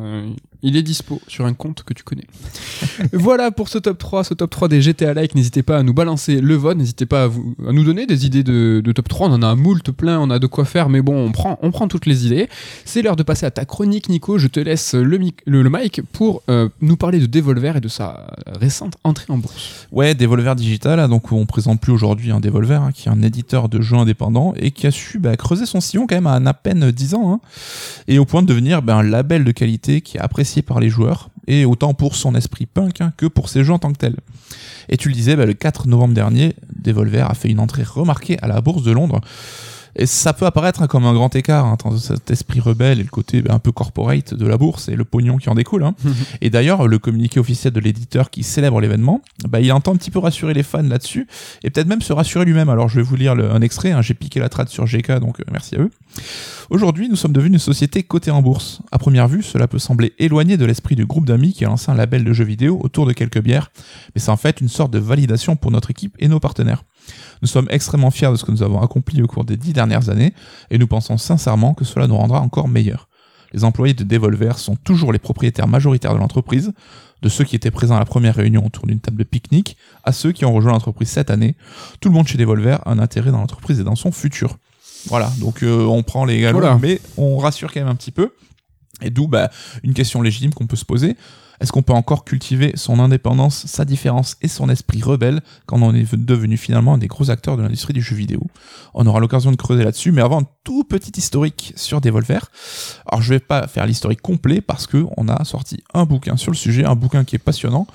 Il est dispo sur un compte que tu connais. *laughs* voilà pour ce top 3, ce top 3 des GTA Like. N'hésitez pas à nous balancer le vote, n'hésitez pas à, vous, à nous donner des idées de, de top 3. On en a un moult plein, on a de quoi faire, mais bon, on prend, on prend toutes les idées. C'est l'heure de passer à ta chronique, Nico. Je te laisse le, mic- le, le mic pour euh, nous parler de Devolver et de sa récente entrée en bourse. Ouais, Devolver Digital, hein, donc on présente plus aujourd'hui un Devolver, hein, qui est un éditeur de jeux indépendants et qui a su bah, creuser son sillon quand même à à peine 10 ans, hein, et au point de devenir bah, un label de qualité qui est apprécié par les joueurs, et autant pour son esprit punk hein, que pour ses jeux en tant que tels. Et tu le disais, bah, le 4 novembre dernier, Devolver a fait une entrée remarquée à la Bourse de Londres. Et ça peut apparaître hein, comme un grand écart hein, entre cet esprit rebelle et le côté bah, un peu corporate de la bourse et le pognon qui en découle. Hein. *laughs* Et d'ailleurs, le communiqué officiel de l'éditeur qui célèbre l'événement, bah, il entend un petit peu rassurer les fans là-dessus et peut-être même se rassurer lui-même. Alors je vais vous lire le- un extrait, hein, j'ai piqué la trad sur GK, donc euh, merci à eux. Aujourd'hui, nous sommes devenus une société cotée en bourse. À première vue, cela peut sembler éloigné de l'esprit du groupe d'amis qui a lancé un label de jeux vidéo autour de quelques bières, mais c'est en fait une sorte de validation pour notre équipe et nos partenaires. Nous sommes extrêmement fiers de ce que nous avons accompli au cours des dix dernières années, et nous pensons sincèrement que cela nous rendra encore meilleurs. Les employés de Devolver sont toujours les propriétaires majoritaires de l'entreprise, de ceux qui étaient présents à la première réunion autour d'une table de pique-nique à ceux qui ont rejoint l'entreprise cette année. Tout le monde chez Devolver a un intérêt dans l'entreprise et dans son futur. Voilà, donc euh, on prend les galons, Voilà. mais on rassure quand même un petit peu. Et d'où bah, une question légitime qu'on peut se poser. Est-ce qu'on peut encore cultiver son indépendance, sa différence et son esprit rebelle quand on est devenu finalement un des gros acteurs de l'industrie du jeu vidéo? On aura l'occasion de creuser là-dessus, mais avant, un tout petit historique sur Devolver. Alors je vais pas faire l'historique complet parce que on a sorti un bouquin sur le sujet, un bouquin qui est passionnant,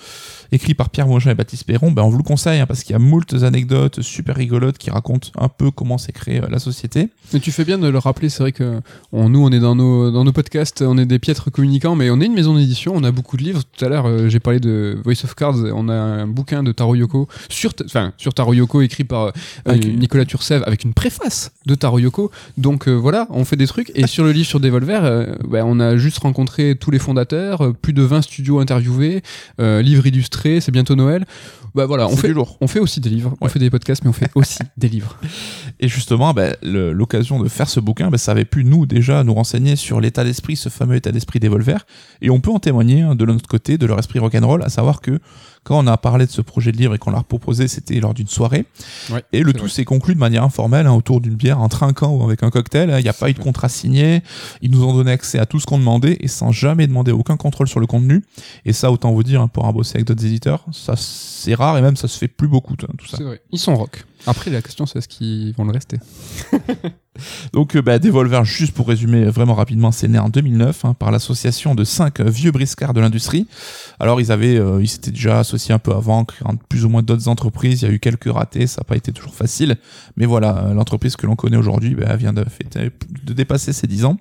écrit par Pierre Mogin et Baptiste Perron. Ben, on vous le conseille hein, parce qu'il y a moult anecdotes super rigolotes qui racontent un peu comment s'est créée euh, la société. Mais tu fais bien de le rappeler, c'est vrai que on- nous, on est dans nos, dans nos podcasts, on est des piètres communicants, mais on est une maison d'édition, on a beaucoup de livres. Tout à l'heure, euh, j'ai parlé de Voice of Cards, on a un bouquin de Taro Yoko, sur, enfin, sur Taro Yoko, écrit par euh, Avec- Nicolas Turcev, avec une préface de Taro Yoko. Donc euh, voilà, on fait des trucs. Et sur le livre sur Devolver, bah, on a juste rencontré tous les fondateurs, plus de 20 studios interviewés, livres illustrés, c'est bientôt Noël. Bah voilà, on fait, on fait aussi des livres, on fait des podcasts, mais on fait aussi *laughs* des livres. Et justement, le- l'occasion de faire ce bouquin, ben, ça avait pu nous déjà nous renseigner sur l'état d'esprit, ce fameux état d'esprit d'Evolver. Et on peut en témoigner hein, de notre côté, de leur esprit rock'n'roll, à savoir que quand on a parlé de ce projet de livre et qu'on leur proposé, c'était lors d'une soirée. Ouais, Et le tout s'est conclu de manière informelle, hein, autour d'une bière, en trinquant ou avec un cocktail. hein. Il n'y a pas eu de contrat signé. Ils nous ont donné accès à tout ce qu'on demandait et sans jamais demander aucun contrôle sur le contenu. Et ça, autant vous dire, hein, pour un bosser avec d'autres éditeurs, ça c'est rare et même ça se fait plus beaucoup, tout tout ça. C'est vrai. Ils sont rock. Après, la question, c'est est-ce qu'ils vont le rester *laughs* Donc, euh, bah, Devolver, juste pour résumer vraiment rapidement, c'est né en 2009 hein, par l'association de cinq euh, vieux briscards de l'industrie. Alors, ils avaient, euh, ils s'étaient déjà associés un peu avant, créant plus ou moins d'autres entreprises. Il y a eu quelques ratés, ça n'a pas été toujours facile. Mais voilà, euh, l'entreprise que l'on connaît aujourd'hui bah, vient de, fêter- de dépasser ses 10 ans.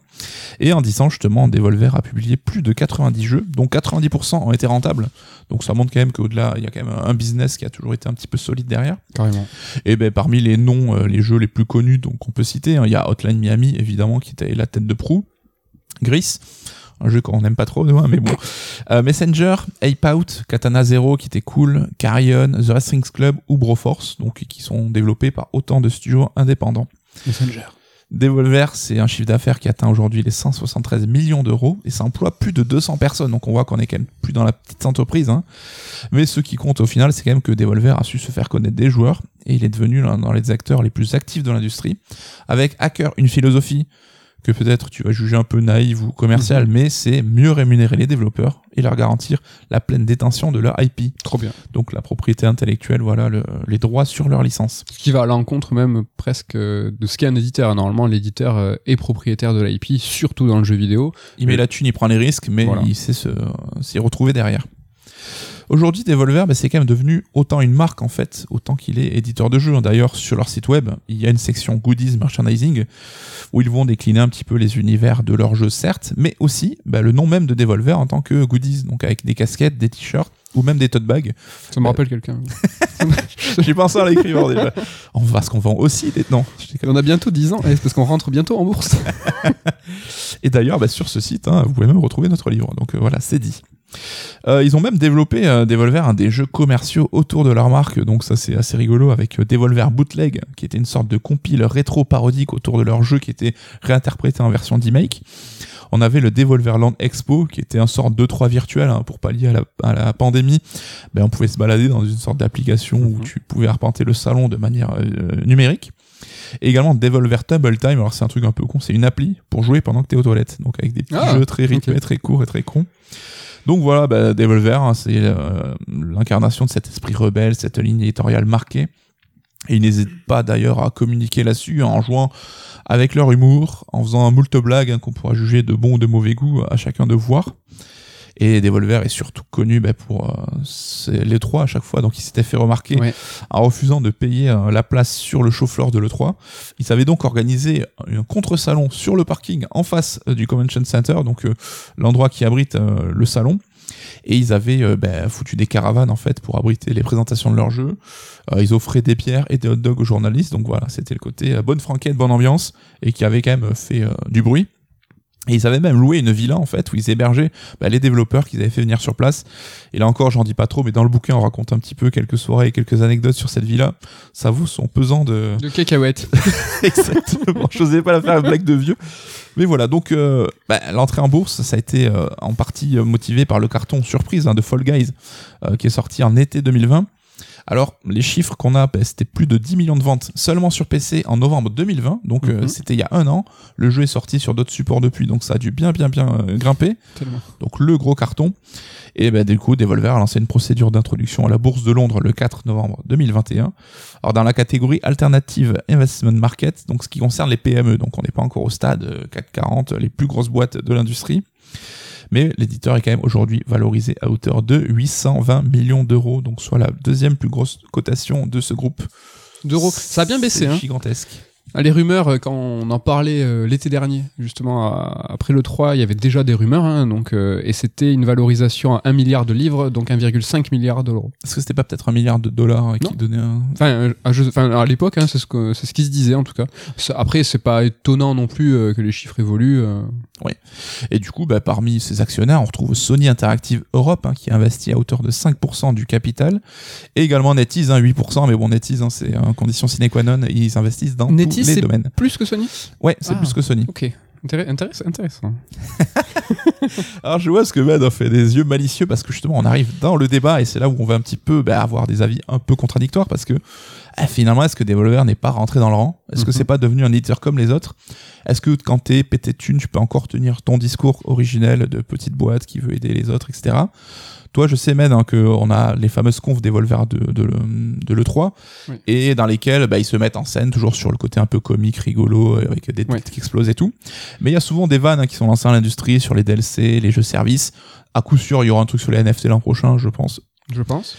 Et en 10 ans, justement, Devolver a publié plus de 90 jeux, dont 90% ont été rentables. Donc, ça montre quand même qu'au-delà, il y a quand même un business qui a toujours été un petit peu solide derrière. Carrément. Et ben parmi les noms, euh, les jeux les plus connus, donc on peut citer, hein, il y a Hotline Miami évidemment qui était la tête de proue, Gris, un jeu qu'on n'aime pas trop, nous, hein, mais bon, *laughs* Euh, Messenger, Ape Out, Katana Zero qui était cool, Carrion, The Wrestling Club ou Broforce, donc qui sont développés par autant de studios indépendants. Messenger. Devolver, c'est un chiffre d'affaires qui atteint aujourd'hui les 173 millions d'euros et ça emploie plus de 200 personnes. Donc on voit qu'on est quand même plus dans la petite entreprise. Hein. Mais ce qui compte au final, c'est quand même que Devolver a su se faire connaître des joueurs et il est devenu l'un les acteurs les plus actifs de l'industrie. Avec Hacker, une philosophie que peut-être tu vas juger un peu naïve ou commerciale, Mhm. mais c'est mieux rémunérer les développeurs et leur garantir la pleine détention de leur IP. Trop bien. Donc la propriété intellectuelle, voilà, le- les droits sur leur licence. Ce qui va à l'encontre même presque euh, de ce qu'est un éditeur. Normalement, l'éditeur euh, est propriétaire de l'IP, surtout dans le jeu vidéo. Il met Oui. la thune, il prend les risques, mais Voilà. il sait se- s'y retrouver derrière. Aujourd'hui, Devolver, bah, c'est quand même devenu autant une marque en fait, autant qu'il est éditeur de jeux. D'ailleurs, sur leur site web, il y a une section goodies merchandising où ils vont décliner un petit peu les univers de leurs jeux, certes, mais aussi bah, le nom même de Devolver en tant que goodies, donc avec des casquettes, des t-shirts ou même des tote bags. Ça me Euh, rappelle quelqu'un. *laughs* J'ai pensé à l'écrire déjà. On va ce qu'on vend aussi des non. On a bientôt 10 ans, eh, c'est parce qu'on rentre bientôt en bourse. *laughs* Et d'ailleurs, bah, sur ce site, hein, vous pouvez même retrouver notre livre. Donc euh, voilà, c'est dit. Euh, ils ont même développé euh, Devolver un des jeux commerciaux autour de leur marque, donc ça c'est assez rigolo avec euh, Devolver Bootleg, qui était une sorte de compile rétro parodique autour de leur jeu qui était réinterprété en version d'e-make. On avait le Devolverland Expo, qui était un sorte de 3 virtuel hein, pour pallier à la, à la pandémie. Ben, on pouvait se balader dans une sorte d'application où Mhm. tu pouvais arpenter le salon de manière numérique. Et également Devolver Tumble Time, alors c'est un truc un peu con, c'est une appli pour jouer pendant que t'es aux toilettes, donc avec des petits Ah, jeux très rythmés, très courts et très cons. Donc voilà, bah, Devolver, hein, c'est euh, l'incarnation de cet esprit rebelle, cette ligne éditoriale marquée. Ils n'hésitent pas d'ailleurs à communiquer là-dessus en jouant avec leur humour, en faisant un moult blagues hein, qu'on pourra juger de bon ou de mauvais goût à chacun de voir. Et Devolver est surtout connu bah, pour euh, c'est l'E3 à chaque fois, donc il s'était fait remarquer Ouais. en refusant de payer euh, la place sur le chauffeur de l'E3. Ils avaient donc organisé un contre-salon sur le parking en face euh, du Convention Center, donc euh, l'endroit qui abrite le salon. Et ils avaient euh, bah, foutu des caravanes en fait pour abriter les présentations de leurs jeux. Euh, ils offraient des bières et des hot dogs aux journalistes, donc voilà, c'était le côté euh, bonne franquette, bonne ambiance, et qui avait quand même fait du bruit. Et ils avaient même loué une villa en fait où ils hébergeaient bah, les développeurs qu'ils avaient fait venir sur place. Et là encore, j'en dis pas trop, mais dans le bouquin, on raconte un petit peu quelques soirées et quelques anecdotes sur cette villa. Ça vaut son pesant de, De cacahuètes. *laughs* Exactement. Je n'osais pas la faire une blague de vieux. Mais voilà, donc euh, bah, l'entrée en bourse, ça a été euh, en partie motivé par le carton surprise hein, de Fall Guys, euh, qui est sorti en été 2020. Alors, les chiffres qu'on a, bah, c'était plus de 10 millions de ventes seulement sur PC en novembre 2020. Donc, euh, Mhm. c'était il y a un an. Le jeu est sorti sur d'autres supports depuis, donc ça a dû bien, bien, bien euh, grimper. Tellement. Donc, le gros carton. Et ben du coup, Devolver a lancé une procédure d'introduction à la bourse de Londres le 4 novembre 2021. Alors, dans la catégorie Alternative Investment Market, donc ce qui concerne les PME, donc on n'est pas encore au stade euh, CAC 40, les plus grosses boîtes de l'industrie. Mais l'éditeur est quand même aujourd'hui valorisé à hauteur de 820 millions d'euros, donc soit la deuxième plus grosse cotation de ce groupe. D'euros. Ça a bien baissé, hein. gigantesque. Ah, les rumeurs, euh, quand on en parlait euh, l'été dernier, justement, après le 3, il y avait déjà des rumeurs, hein, donc, euh, et c'était une valorisation à 1 milliard de livres, donc 1,5 milliard d'euros. Est-ce que c'était pas peut-être 1 milliard de dollars qui donnait un... Enfin, à, l'époque, hein, c'est ce, qui se disait en tout cas. Après, c'est pas étonnant non plus que les chiffres évoluent. Oui. Et du coup, bah, parmi ses actionnaires, on retrouve Sony Interactive Europe, hein, qui investit à hauteur de 5% du capital, et également NetEase, 8%, mais bon, NetEase, c'est une condition sine qua non, ils investissent dans... Net plus que Sony Ouais, c'est ah, plus que Sony. Ok. Intéressant. intéressant. *laughs* Alors je vois ce que Mad a fait des yeux malicieux parce que justement on arrive dans le débat et c'est là où on va un petit peu bah, avoir des avis un peu contradictoires parce que eh, finalement est-ce que Devolver n'est pas rentré dans le rang? Est-ce que mhm. c'est pas devenu un éditeur comme les autres? Est-ce que quand t'es pété de tu peux encore tenir ton discours originel de petite boîte qui veut aider les autres etc. Toi, je sais, Med, hein, qu'on a les fameuses confs Devolver de, de, le- de l'E3, Oui. et dans lesquelles bah, ils se mettent en scène, toujours sur le côté un peu comique, rigolo, avec des têtes qui explosent et tout. Mais il y a souvent des vannes hein, qui sont lancées dans l'industrie sur les DLC, les jeux services. À coup sûr, il y aura un truc sur les NFT l'an prochain, je pense. Je pense.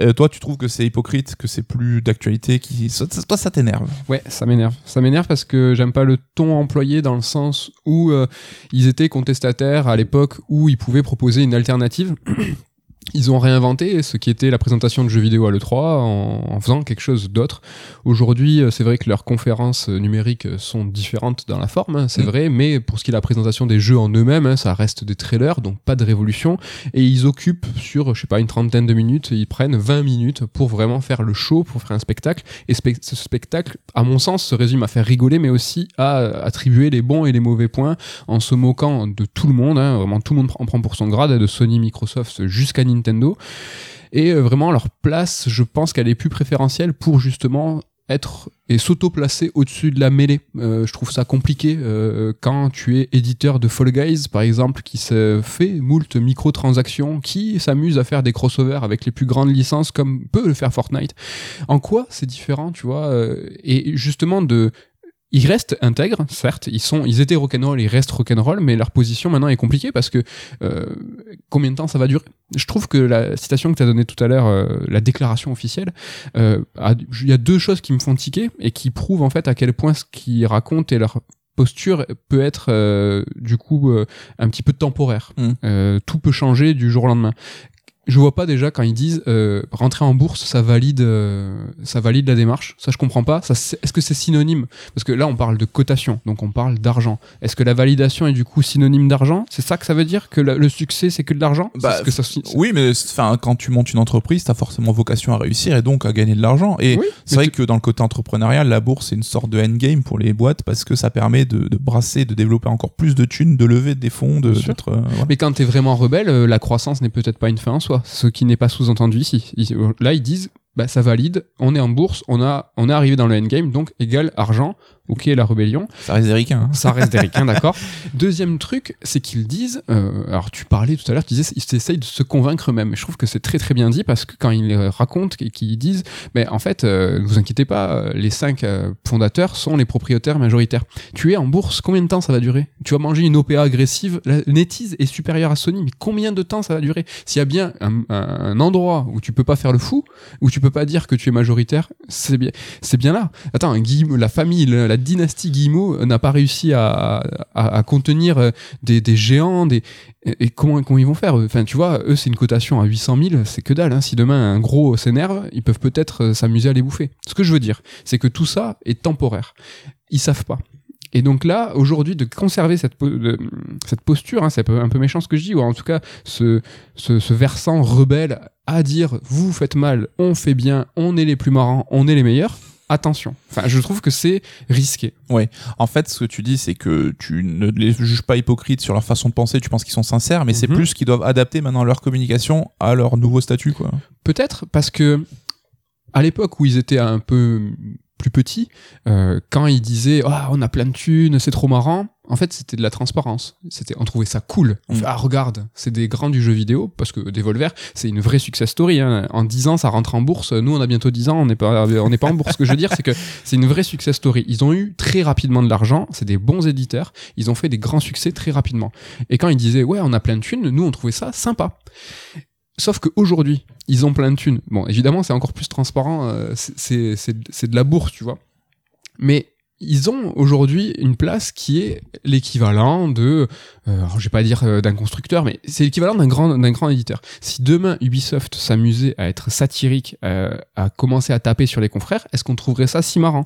Euh, toi, tu trouves que c'est hypocrite, que c'est plus d'actualité, qui... ça- ça- toi, ça t'énerve. Ouais, ça m'énerve. Ça m'énerve parce que j'aime pas le ton employé dans le sens où euh, ils étaient contestataires à l'époque où ils pouvaient proposer une alternative. Ils ont réinventé ce qui était la présentation de jeux vidéo à l'E3 en, en faisant quelque chose d'autre. Aujourd'hui, euh, c'est vrai que leurs conférences euh, numériques euh, sont différentes dans la forme, hein, c'est Mm. vrai, mais pour ce qui est de la présentation des jeux en eux-mêmes, hein, ça reste des trailers, donc pas de révolution. Et ils occupent sur, je sais pas, une trentaine de minutes, ils prennent 20 minutes pour vraiment faire le show, pour faire un spectacle. Et spe- ce spectacle, à mon sens, se résume à faire rigoler, mais aussi à attribuer les bons et les mauvais points en se moquant de tout le monde. hein. vraiment, tout le monde en prend pour son grade, de Sony, Microsoft jusqu'à Nintendo. Et euh, vraiment, leur place, je pense qu'elle est plus préférentielle pour justement être et s'auto-placer au-dessus de la mêlée. Euh, je trouve ça compliqué euh, quand tu es éditeur de Fall Guys, par exemple, qui se fait moult microtransactions, qui s'amuse à faire des crossovers avec les plus grandes licences comme peut le faire Fortnite. En quoi c'est différent, tu vois Et justement de ils restent intègres, certes, ils sont, ils étaient rock'n'roll, ils restent rock'n'roll, mais leur position maintenant est compliquée parce que euh, combien de temps ça va durer? Je trouve que la citation que tu as donnée tout à l'heure, euh, la déclaration officielle, euh, il y a deux choses qui me font tiquer et qui prouvent en fait à quel point ce qu'ils racontent et leur posture peut être euh, du coup euh, un petit peu temporaire. Mm. Euh, tout peut changer du jour au lendemain. Je vois pas déjà quand ils disent euh, rentrer en bourse, ça valide, euh, ça valide la démarche. Ça, je comprends pas. Ça, c'est- est-ce que c'est synonyme? Parce que là, on parle de cotation, donc on parle d'argent. Est-ce que la validation est du coup synonyme d'argent? C'est ça que ça veut dire? Que la- le succès, c'est que de l'argent? Bah, que ça, Oui, mais enfin, quand tu montes une entreprise, t'as forcément vocation à réussir et donc à gagner de l'argent. Et Oui, c'est vrai que dans le côté entrepreneurial, la bourse c'est une sorte de endgame pour les boîtes parce que ça permet de, de brasser, de développer encore plus de thunes, de lever des fonds, de d'être. euh, voilà. Mais quand t'es vraiment rebelle, euh, la croissance n'est peut-être pas une fin en soi. Ce qui n'est pas sous-entendu ici. Euh, là, ils disent, bah, ça valide, on est en bourse, on, a, on est arrivé dans le endgame, donc égal argent. Ok, la rébellion. Ça reste des ricains, hein. Ça reste des ricains, d'accord. *laughs* Deuxième truc, c'est qu'ils disent, euh, alors tu parlais tout à l'heure, tu disais, ils essayent de se convaincre eux-mêmes. Je trouve que c'est très très bien dit parce que quand ils racontent et qu'ils disent, mais en fait, euh, ne vous inquiétez pas, euh, les cinq euh, fondateurs sont les propriétaires majoritaires. Tu es en bourse, combien de temps ça va durer? Tu vas manger une OPA agressive, la NetEase est supérieure à Sony, mais combien de temps ça va durer? S'il y a bien un, endroit où tu peux pas faire le fou, où tu peux pas dire que tu es majoritaire, c'est bien, c'est bien là. Attends, Guillemot, la famille, la, dynastie Guillemot euh, n'a pas réussi à, contenir euh, des, géants, et comment, ils vont faire eux Enfin, tu vois, eux, c'est une cotation à 800 000, c'est que dalle. Hein. Si demain un gros s'énerve, ils peuvent peut-être euh, s'amuser à les bouffer. Ce que je veux dire, c'est que tout ça est temporaire. Ils savent pas. Et donc là, aujourd'hui, de conserver cette, posture, hein, c'est un peu, méchant ce que je dis, ou en tout cas ce versant rebelle à dire vous faites mal, on fait bien, on est les plus marrants, on est les meilleurs. Attention. Enfin, je trouve que c'est risqué. En fait, ce que tu dis, c'est que tu ne les juges pas hypocrites sur leur façon de penser, tu penses qu'ils sont sincères, mais c'est Mhm. plus qu'ils doivent adapter maintenant leur communication à leur nouveau statut, quoi. Peut-être parce que à l'époque où ils étaient un peu plus petits, euh, quand ils disaient ah on a plein de thunes, c'est trop marrant, en fait c'était de la transparence. C'était on trouvait ça cool. On Mm. fait, ah regarde, c'est des grands du jeu vidéo parce que Devolver c'est une vraie success story. hein. En 10 ans ça rentre en bourse. Nous on a bientôt 10 ans, on n'est pas on n'est pas en bourse. Ce que je veux dire c'est que c'est une vraie success story. Ils ont eu très rapidement de l'argent. C'est des bons éditeurs. Ils ont fait des grands succès très rapidement. Et quand ils disaient ouais on a plein de thunes, nous on trouvait ça sympa. Sauf qu'aujourd'hui, ils ont plein de thunes. Bon, évidemment, c'est encore plus transparent, euh, c'est- c'est c'est- de la bourse, tu vois. Mais ils ont aujourd'hui une place qui est l'équivalent de, euh, je vais pas dire euh, d'un constructeur, mais c'est l'équivalent d'un grand, d'un grand éditeur. Si demain Ubisoft s'amusait à être satirique, euh, à commencer à taper sur les confrères, est-ce qu'on trouverait ça si marrant?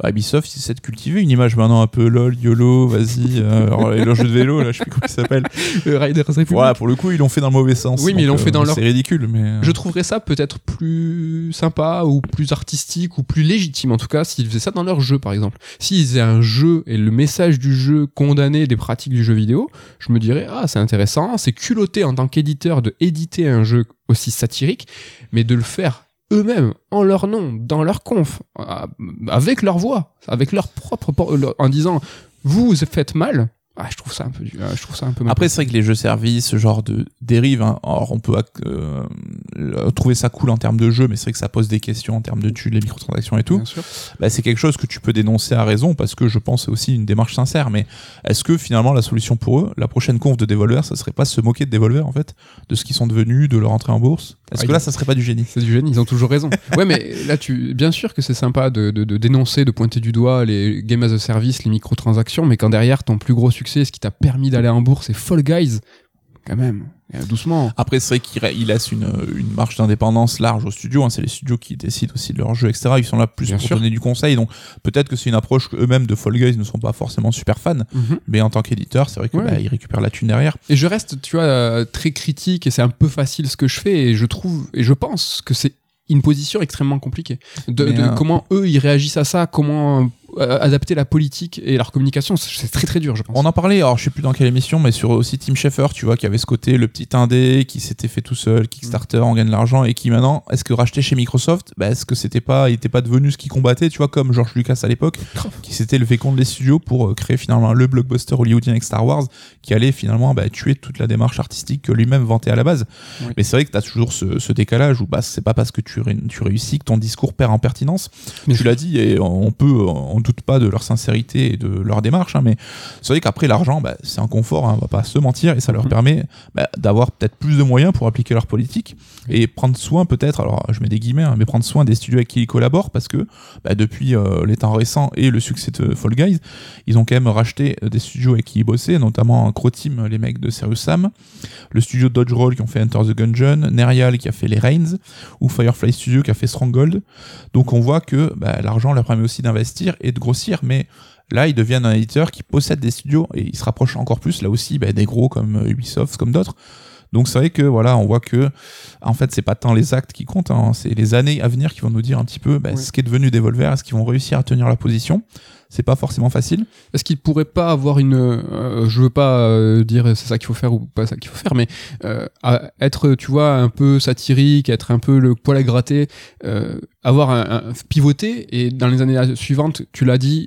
Bah, Ubisoft, ils essaient de cultiver une image maintenant un peu lol, YOLO, vas-y, euh, leur jeu de vélo, là, je sais plus comment il s'appelle. *laughs* Euh, Riders Republic Voilà, pour le coup, ils l'ont fait dans le mauvais sens. Oui, mais ils l'ont fait dans leur- C'est ridicule, mais. euh, Je trouverais ça peut-être plus sympa ou plus artistique ou plus légitime en tout cas s'ils faisaient ça dans leur jeu par exemple. S'ils faisaient un jeu et le message du jeu condamnait des pratiques du jeu vidéo, je me dirais ah c'est intéressant, c'est culotté en tant qu'éditeur de éditer un jeu aussi satirique, mais de le faire eux-mêmes en leur nom, dans leur conf, à- avec leur voix, avec leur propre en disant vous faites mal. Ah, je trouve ça un peu, ah, je trouve ça un peu. Après, c'est vrai que les jeux services, ce genre de dérive, hein, alors on peut euh, euh, trouver ça cool en termes de jeu, mais c'est vrai que ça pose des questions en termes de thunes, les microtransactions et tout. Bah, c'est quelque chose que tu peux dénoncer à raison parce que je pense que c'est aussi une démarche sincère. Mais est-ce que finalement la solution pour eux, la prochaine conf de Devolver, ça serait pas se moquer de Devolver en fait, de ce qu'ils sont devenus, de leur entrée en bourse? Est-ce Ah, que là, ça serait pas du génie? C'est du génie, ils ont toujours raison. *laughs* Ouais, mais là, tu, bien sûr que c'est sympa de, de, de dénoncer, de pointer du doigt les game as a service, les microtransactions, mais quand derrière ton plus gros succès, ce qui t'a permis d'aller en bourse, c'est Fall Guys. quand même. Euh, Doucement. Après, c'est vrai qu'il laisse une, une marge d'indépendance large aux studios. hein. C'est les studios qui décident aussi de leur jeu, etc. Ils sont là plus Bien pour sûr. donner du conseil. Donc, peut-être que c'est une approche qu'eux-mêmes de Fall Guys ne sont pas forcément super fans. Mhm. Mais en tant qu'éditeur, c'est vrai qu'ils Ouais. récupèrent la thune derrière. Et je reste, tu vois, euh, très critique et c'est un peu facile ce que je fais et je trouve et je pense que c'est une position extrêmement compliquée. De, euh, comment eux ils réagissent à ça, comment adapter la politique et leur communication, c'est très très dur, je pense. On en parlait, alors je sais plus dans quelle émission, mais sur aussi Tim Schafer, tu vois, qui avait ce côté, le petit indé, qui s'était fait tout seul, Kickstarter, on gagne de l'argent, et qui maintenant, est-ce que racheter chez Microsoft, bah, est-ce que c'était pas, il était pas devenu ce qu'il combattait, tu vois, comme George Lucas à l'époque, qui s'était levé contre les studios pour euh, créer finalement le blockbuster hollywoodien avec Star Wars, qui allait finalement bah, tuer toute la démarche artistique que lui-même vantait à la base. Oui. Mais c'est vrai que tu as toujours ce, ce décalage où bah, c'est pas parce que tu, ré- tu réussis que ton discours perd en pertinence. Mais tu l'as dit, et on peut, on doute pas de leur sincérité et de leur démarche, hein, mais c'est vrai qu'après l'argent, bah, c'est un confort, hein, on va pas se mentir, et ça leur Mhm. permet bah, d'avoir peut-être plus de moyens pour appliquer leur politique et prendre soin peut-être, alors je mets des guillemets, hein, mais prendre soin des studios avec qui ils collaborent parce que bah, depuis euh, les temps récents et le succès de Fall Guys, ils ont quand même racheté des studios avec qui ils bossaient, notamment Crow Team, les mecs de Serious Sam, le studio Dodge Roll qui ont fait Enter the Gungeon, Nerial qui a fait les Reigns, ou Firefly Studio qui a fait Stronghold. Donc on voit que bah, l'argent leur permet aussi d'investir et de grossir, mais là ils deviennent un éditeur qui possède des studios et ils se rapprochent encore plus là aussi bah, des gros comme euh, Ubisoft, comme d'autres. Donc c'est vrai que voilà, on voit que en fait c'est pas tant les actes qui comptent, hein, c'est les années à venir qui vont nous dire un petit peu bah, Oui. ce qui est devenu Devolver, est-ce qu'ils vont réussir à tenir la position. C'est pas forcément facile. Est-ce qu'il pourrait pas avoir une, euh, je veux pas euh, dire c'est ça qu'il faut faire ou pas ça qu'il faut faire, mais euh, être, tu vois, un peu satirique, être un peu le poil à gratter, euh, avoir un, un- pivoter et dans les années suivantes, tu l'as dit,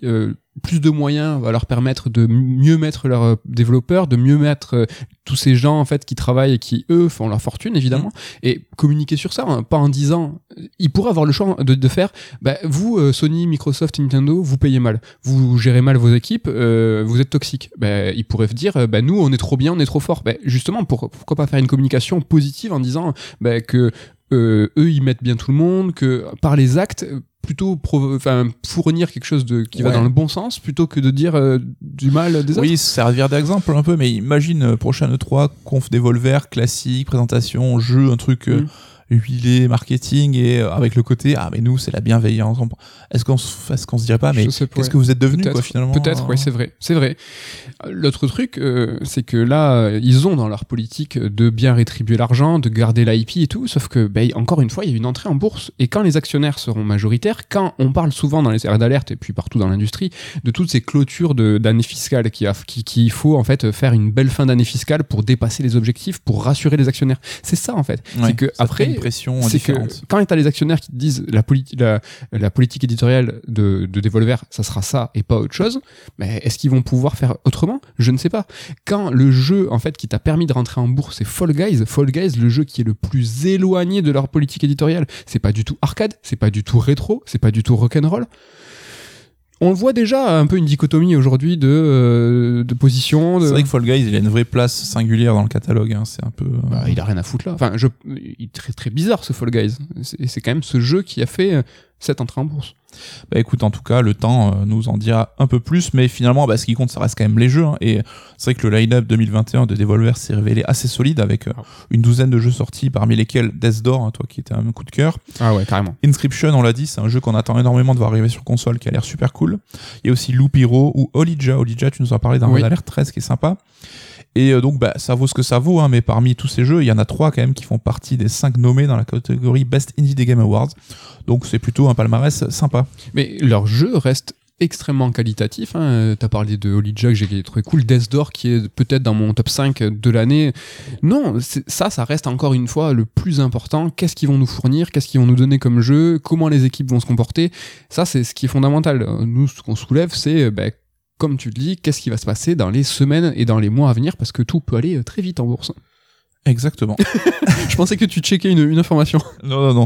plus de moyens va leur permettre de mieux mettre leurs euh, développeurs, de mieux mettre euh, tous ces gens en fait qui travaillent et qui eux font leur fortune évidemment et communiquer sur ça, hein, pas en disant, ils pourraient avoir le choix de, de faire, bah, vous euh, Sony, Microsoft, Nintendo, vous payez mal vous gérez mal vos équipes, euh, vous êtes toxique. Ben, ils pourraient dire, ben, nous, on est trop bien, on est trop fort. Ben, justement, pour, pourquoi pas faire une communication positive en disant ben, que eux, ils mettent bien tout le monde, que par les actes, euh, plutôt enfin, fournir quelque chose de, qui va dans le bon sens, plutôt que de dire euh, du mal des autres. Oui, servir d'exemple un peu, mais imagine euh, prochaine E3, conf Devolver, classique, présentation, jeu, un truc euh, Mm. Huilé, marketing, et euh, avec le côté, ah mais nous c'est la bienveillance. Est-ce qu'on est-ce qu'on se dirait pas, mais qu'est-ce ouais. que vous êtes Peut-être, quoi finalement? Peut-être, oui, c'est vrai, c'est vrai. L'autre truc, euh, c'est que là, ils ont dans leur politique de bien rétribuer l'argent, de garder l'IP et tout, sauf que, ben, encore une fois, il y a une entrée en bourse, et quand les actionnaires seront majoritaires, quand on parle souvent dans les aires d'alerte et puis partout dans l'industrie de toutes ces clôtures de- d'année fiscale, qu'il qui, qui faut en fait faire une belle fin d'année fiscale pour dépasser les objectifs, pour rassurer les actionnaires. C'est ça en fait. ouais, c'est que après, pression c'est que quand tu as les actionnaires qui te disent la, politi- la, la politique éditoriale de, de Devolver, ça sera ça et pas autre chose, mais est-ce qu'ils vont pouvoir faire autrement? Je ne sais pas. Quand le jeu en fait qui t'a permis de rentrer en bourse, c'est Fall Guys, Fall Guys, le jeu qui est le plus éloigné de leur politique éditoriale, c'est pas du tout arcade, c'est pas du tout rétro, c'est pas du tout rock'n'roll. On voit déjà un peu une dichotomie aujourd'hui de, euh, de position. De... C'est vrai que Fall Guys, il a une vraie place singulière dans le catalogue. hein, C'est un peu. euh, Bah, il a rien à foutre là. Enfin, je, il est très très bizarre ce Fall Guys. C'est c'est quand même ce jeu qui a fait euh, cette entrée en bourse. Bah écoute, en tout cas, le temps euh, nous en dira un peu plus, mais finalement, bah, ce qui compte, ça reste quand même les jeux. hein, et c'est vrai que le line-up 2021 de Devolver s'est révélé assez solide avec euh, une douzaine de jeux sortis, parmi lesquels Death Door, hein, toi qui était un coup de cœur. Ah ouais, carrément. Inscription, on l'a dit, c'est un jeu qu'on attend énormément de voir arriver sur console, qui a l'air super cool. Il y a aussi Loop Hero ou Olija. Olija, tu nous as parlé d'un Oui. Red Alert 13 qui est sympa. Et euh, donc, bah, ça vaut ce que ça vaut, hein, mais parmi tous ces jeux, il y en a trois quand même qui font partie des cinq nommés dans la catégorie Best Indie des Game Awards. Donc, c'est plutôt un palmarès sympa. Mais leur jeu reste extrêmement qualitatif. Hein. T'as parlé de Holy Jack, j'ai trouvé cool. Death Door, qui est peut-être dans mon top 5 de l'année. Non, ça, ça reste encore une fois le plus important. Qu'est-ce qu'ils vont nous fournir? Qu'est-ce qu'ils vont nous donner comme jeu? Comment les équipes vont se comporter? Ça, c'est ce qui est fondamental. Nous, ce qu'on soulève, c'est, ben, comme tu le dis, qu'est-ce qui va se passer dans les semaines et dans les mois à venir Parce que tout peut aller euh, très vite en bourse. Exactement. *laughs* Je pensais que tu checkais une, une information. non, non, non, bon.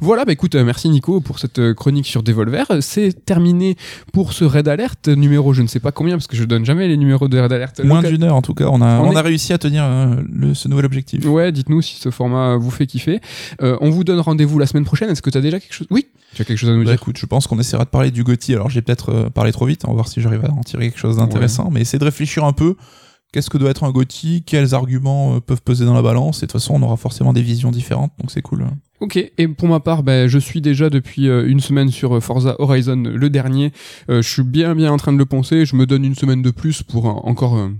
Voilà, bah écoute, euh, merci Nico pour cette euh, chronique sur Devolver. C'est terminé pour ce Raid Alert numéro, je ne sais pas combien, parce que je donne jamais les numéros de Raid Alert. Moins d'une heure en tout cas, on a, On on est- a réussi à tenir euh, le, ce nouvel objectif. Ouais, dites-nous si ce format vous fait kiffer. Euh, on vous donne rendez-vous la semaine prochaine. Est-ce que tu as déjà quelque chose? Oui, tu as quelque chose à nous Bah dire? écoute, je pense qu'on essaiera de parler du Gotti. Alors j'ai peut-être parlé trop vite, on va voir si j'arrive à en tirer quelque chose d'intéressant, mais essayer de réfléchir un peu qu'est-ce que doit être un GOTY, quels arguments euh, peuvent peser dans la balance, et de toute façon, on aura forcément des visions différentes, donc c'est cool. Ok, et pour ma part, ben, je suis déjà depuis euh, une semaine sur euh, Forza Horizon, le dernier. Je suis bien bien en train de le penser. Je me donne une semaine de plus pour encore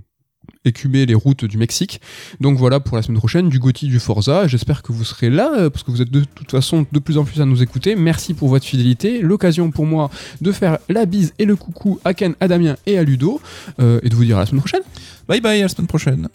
écumer les routes du Mexique. Donc voilà pour la semaine prochaine du Gotti du Forza. J'espère que vous serez là euh, parce que vous êtes de toute façon de plus en plus à nous écouter. Merci pour votre fidélité. L'occasion pour moi de faire la bise et le coucou à Ken, à Damien et à Ludo euh, et de vous dire à la semaine prochaine. Bye bye, à la semaine prochaine.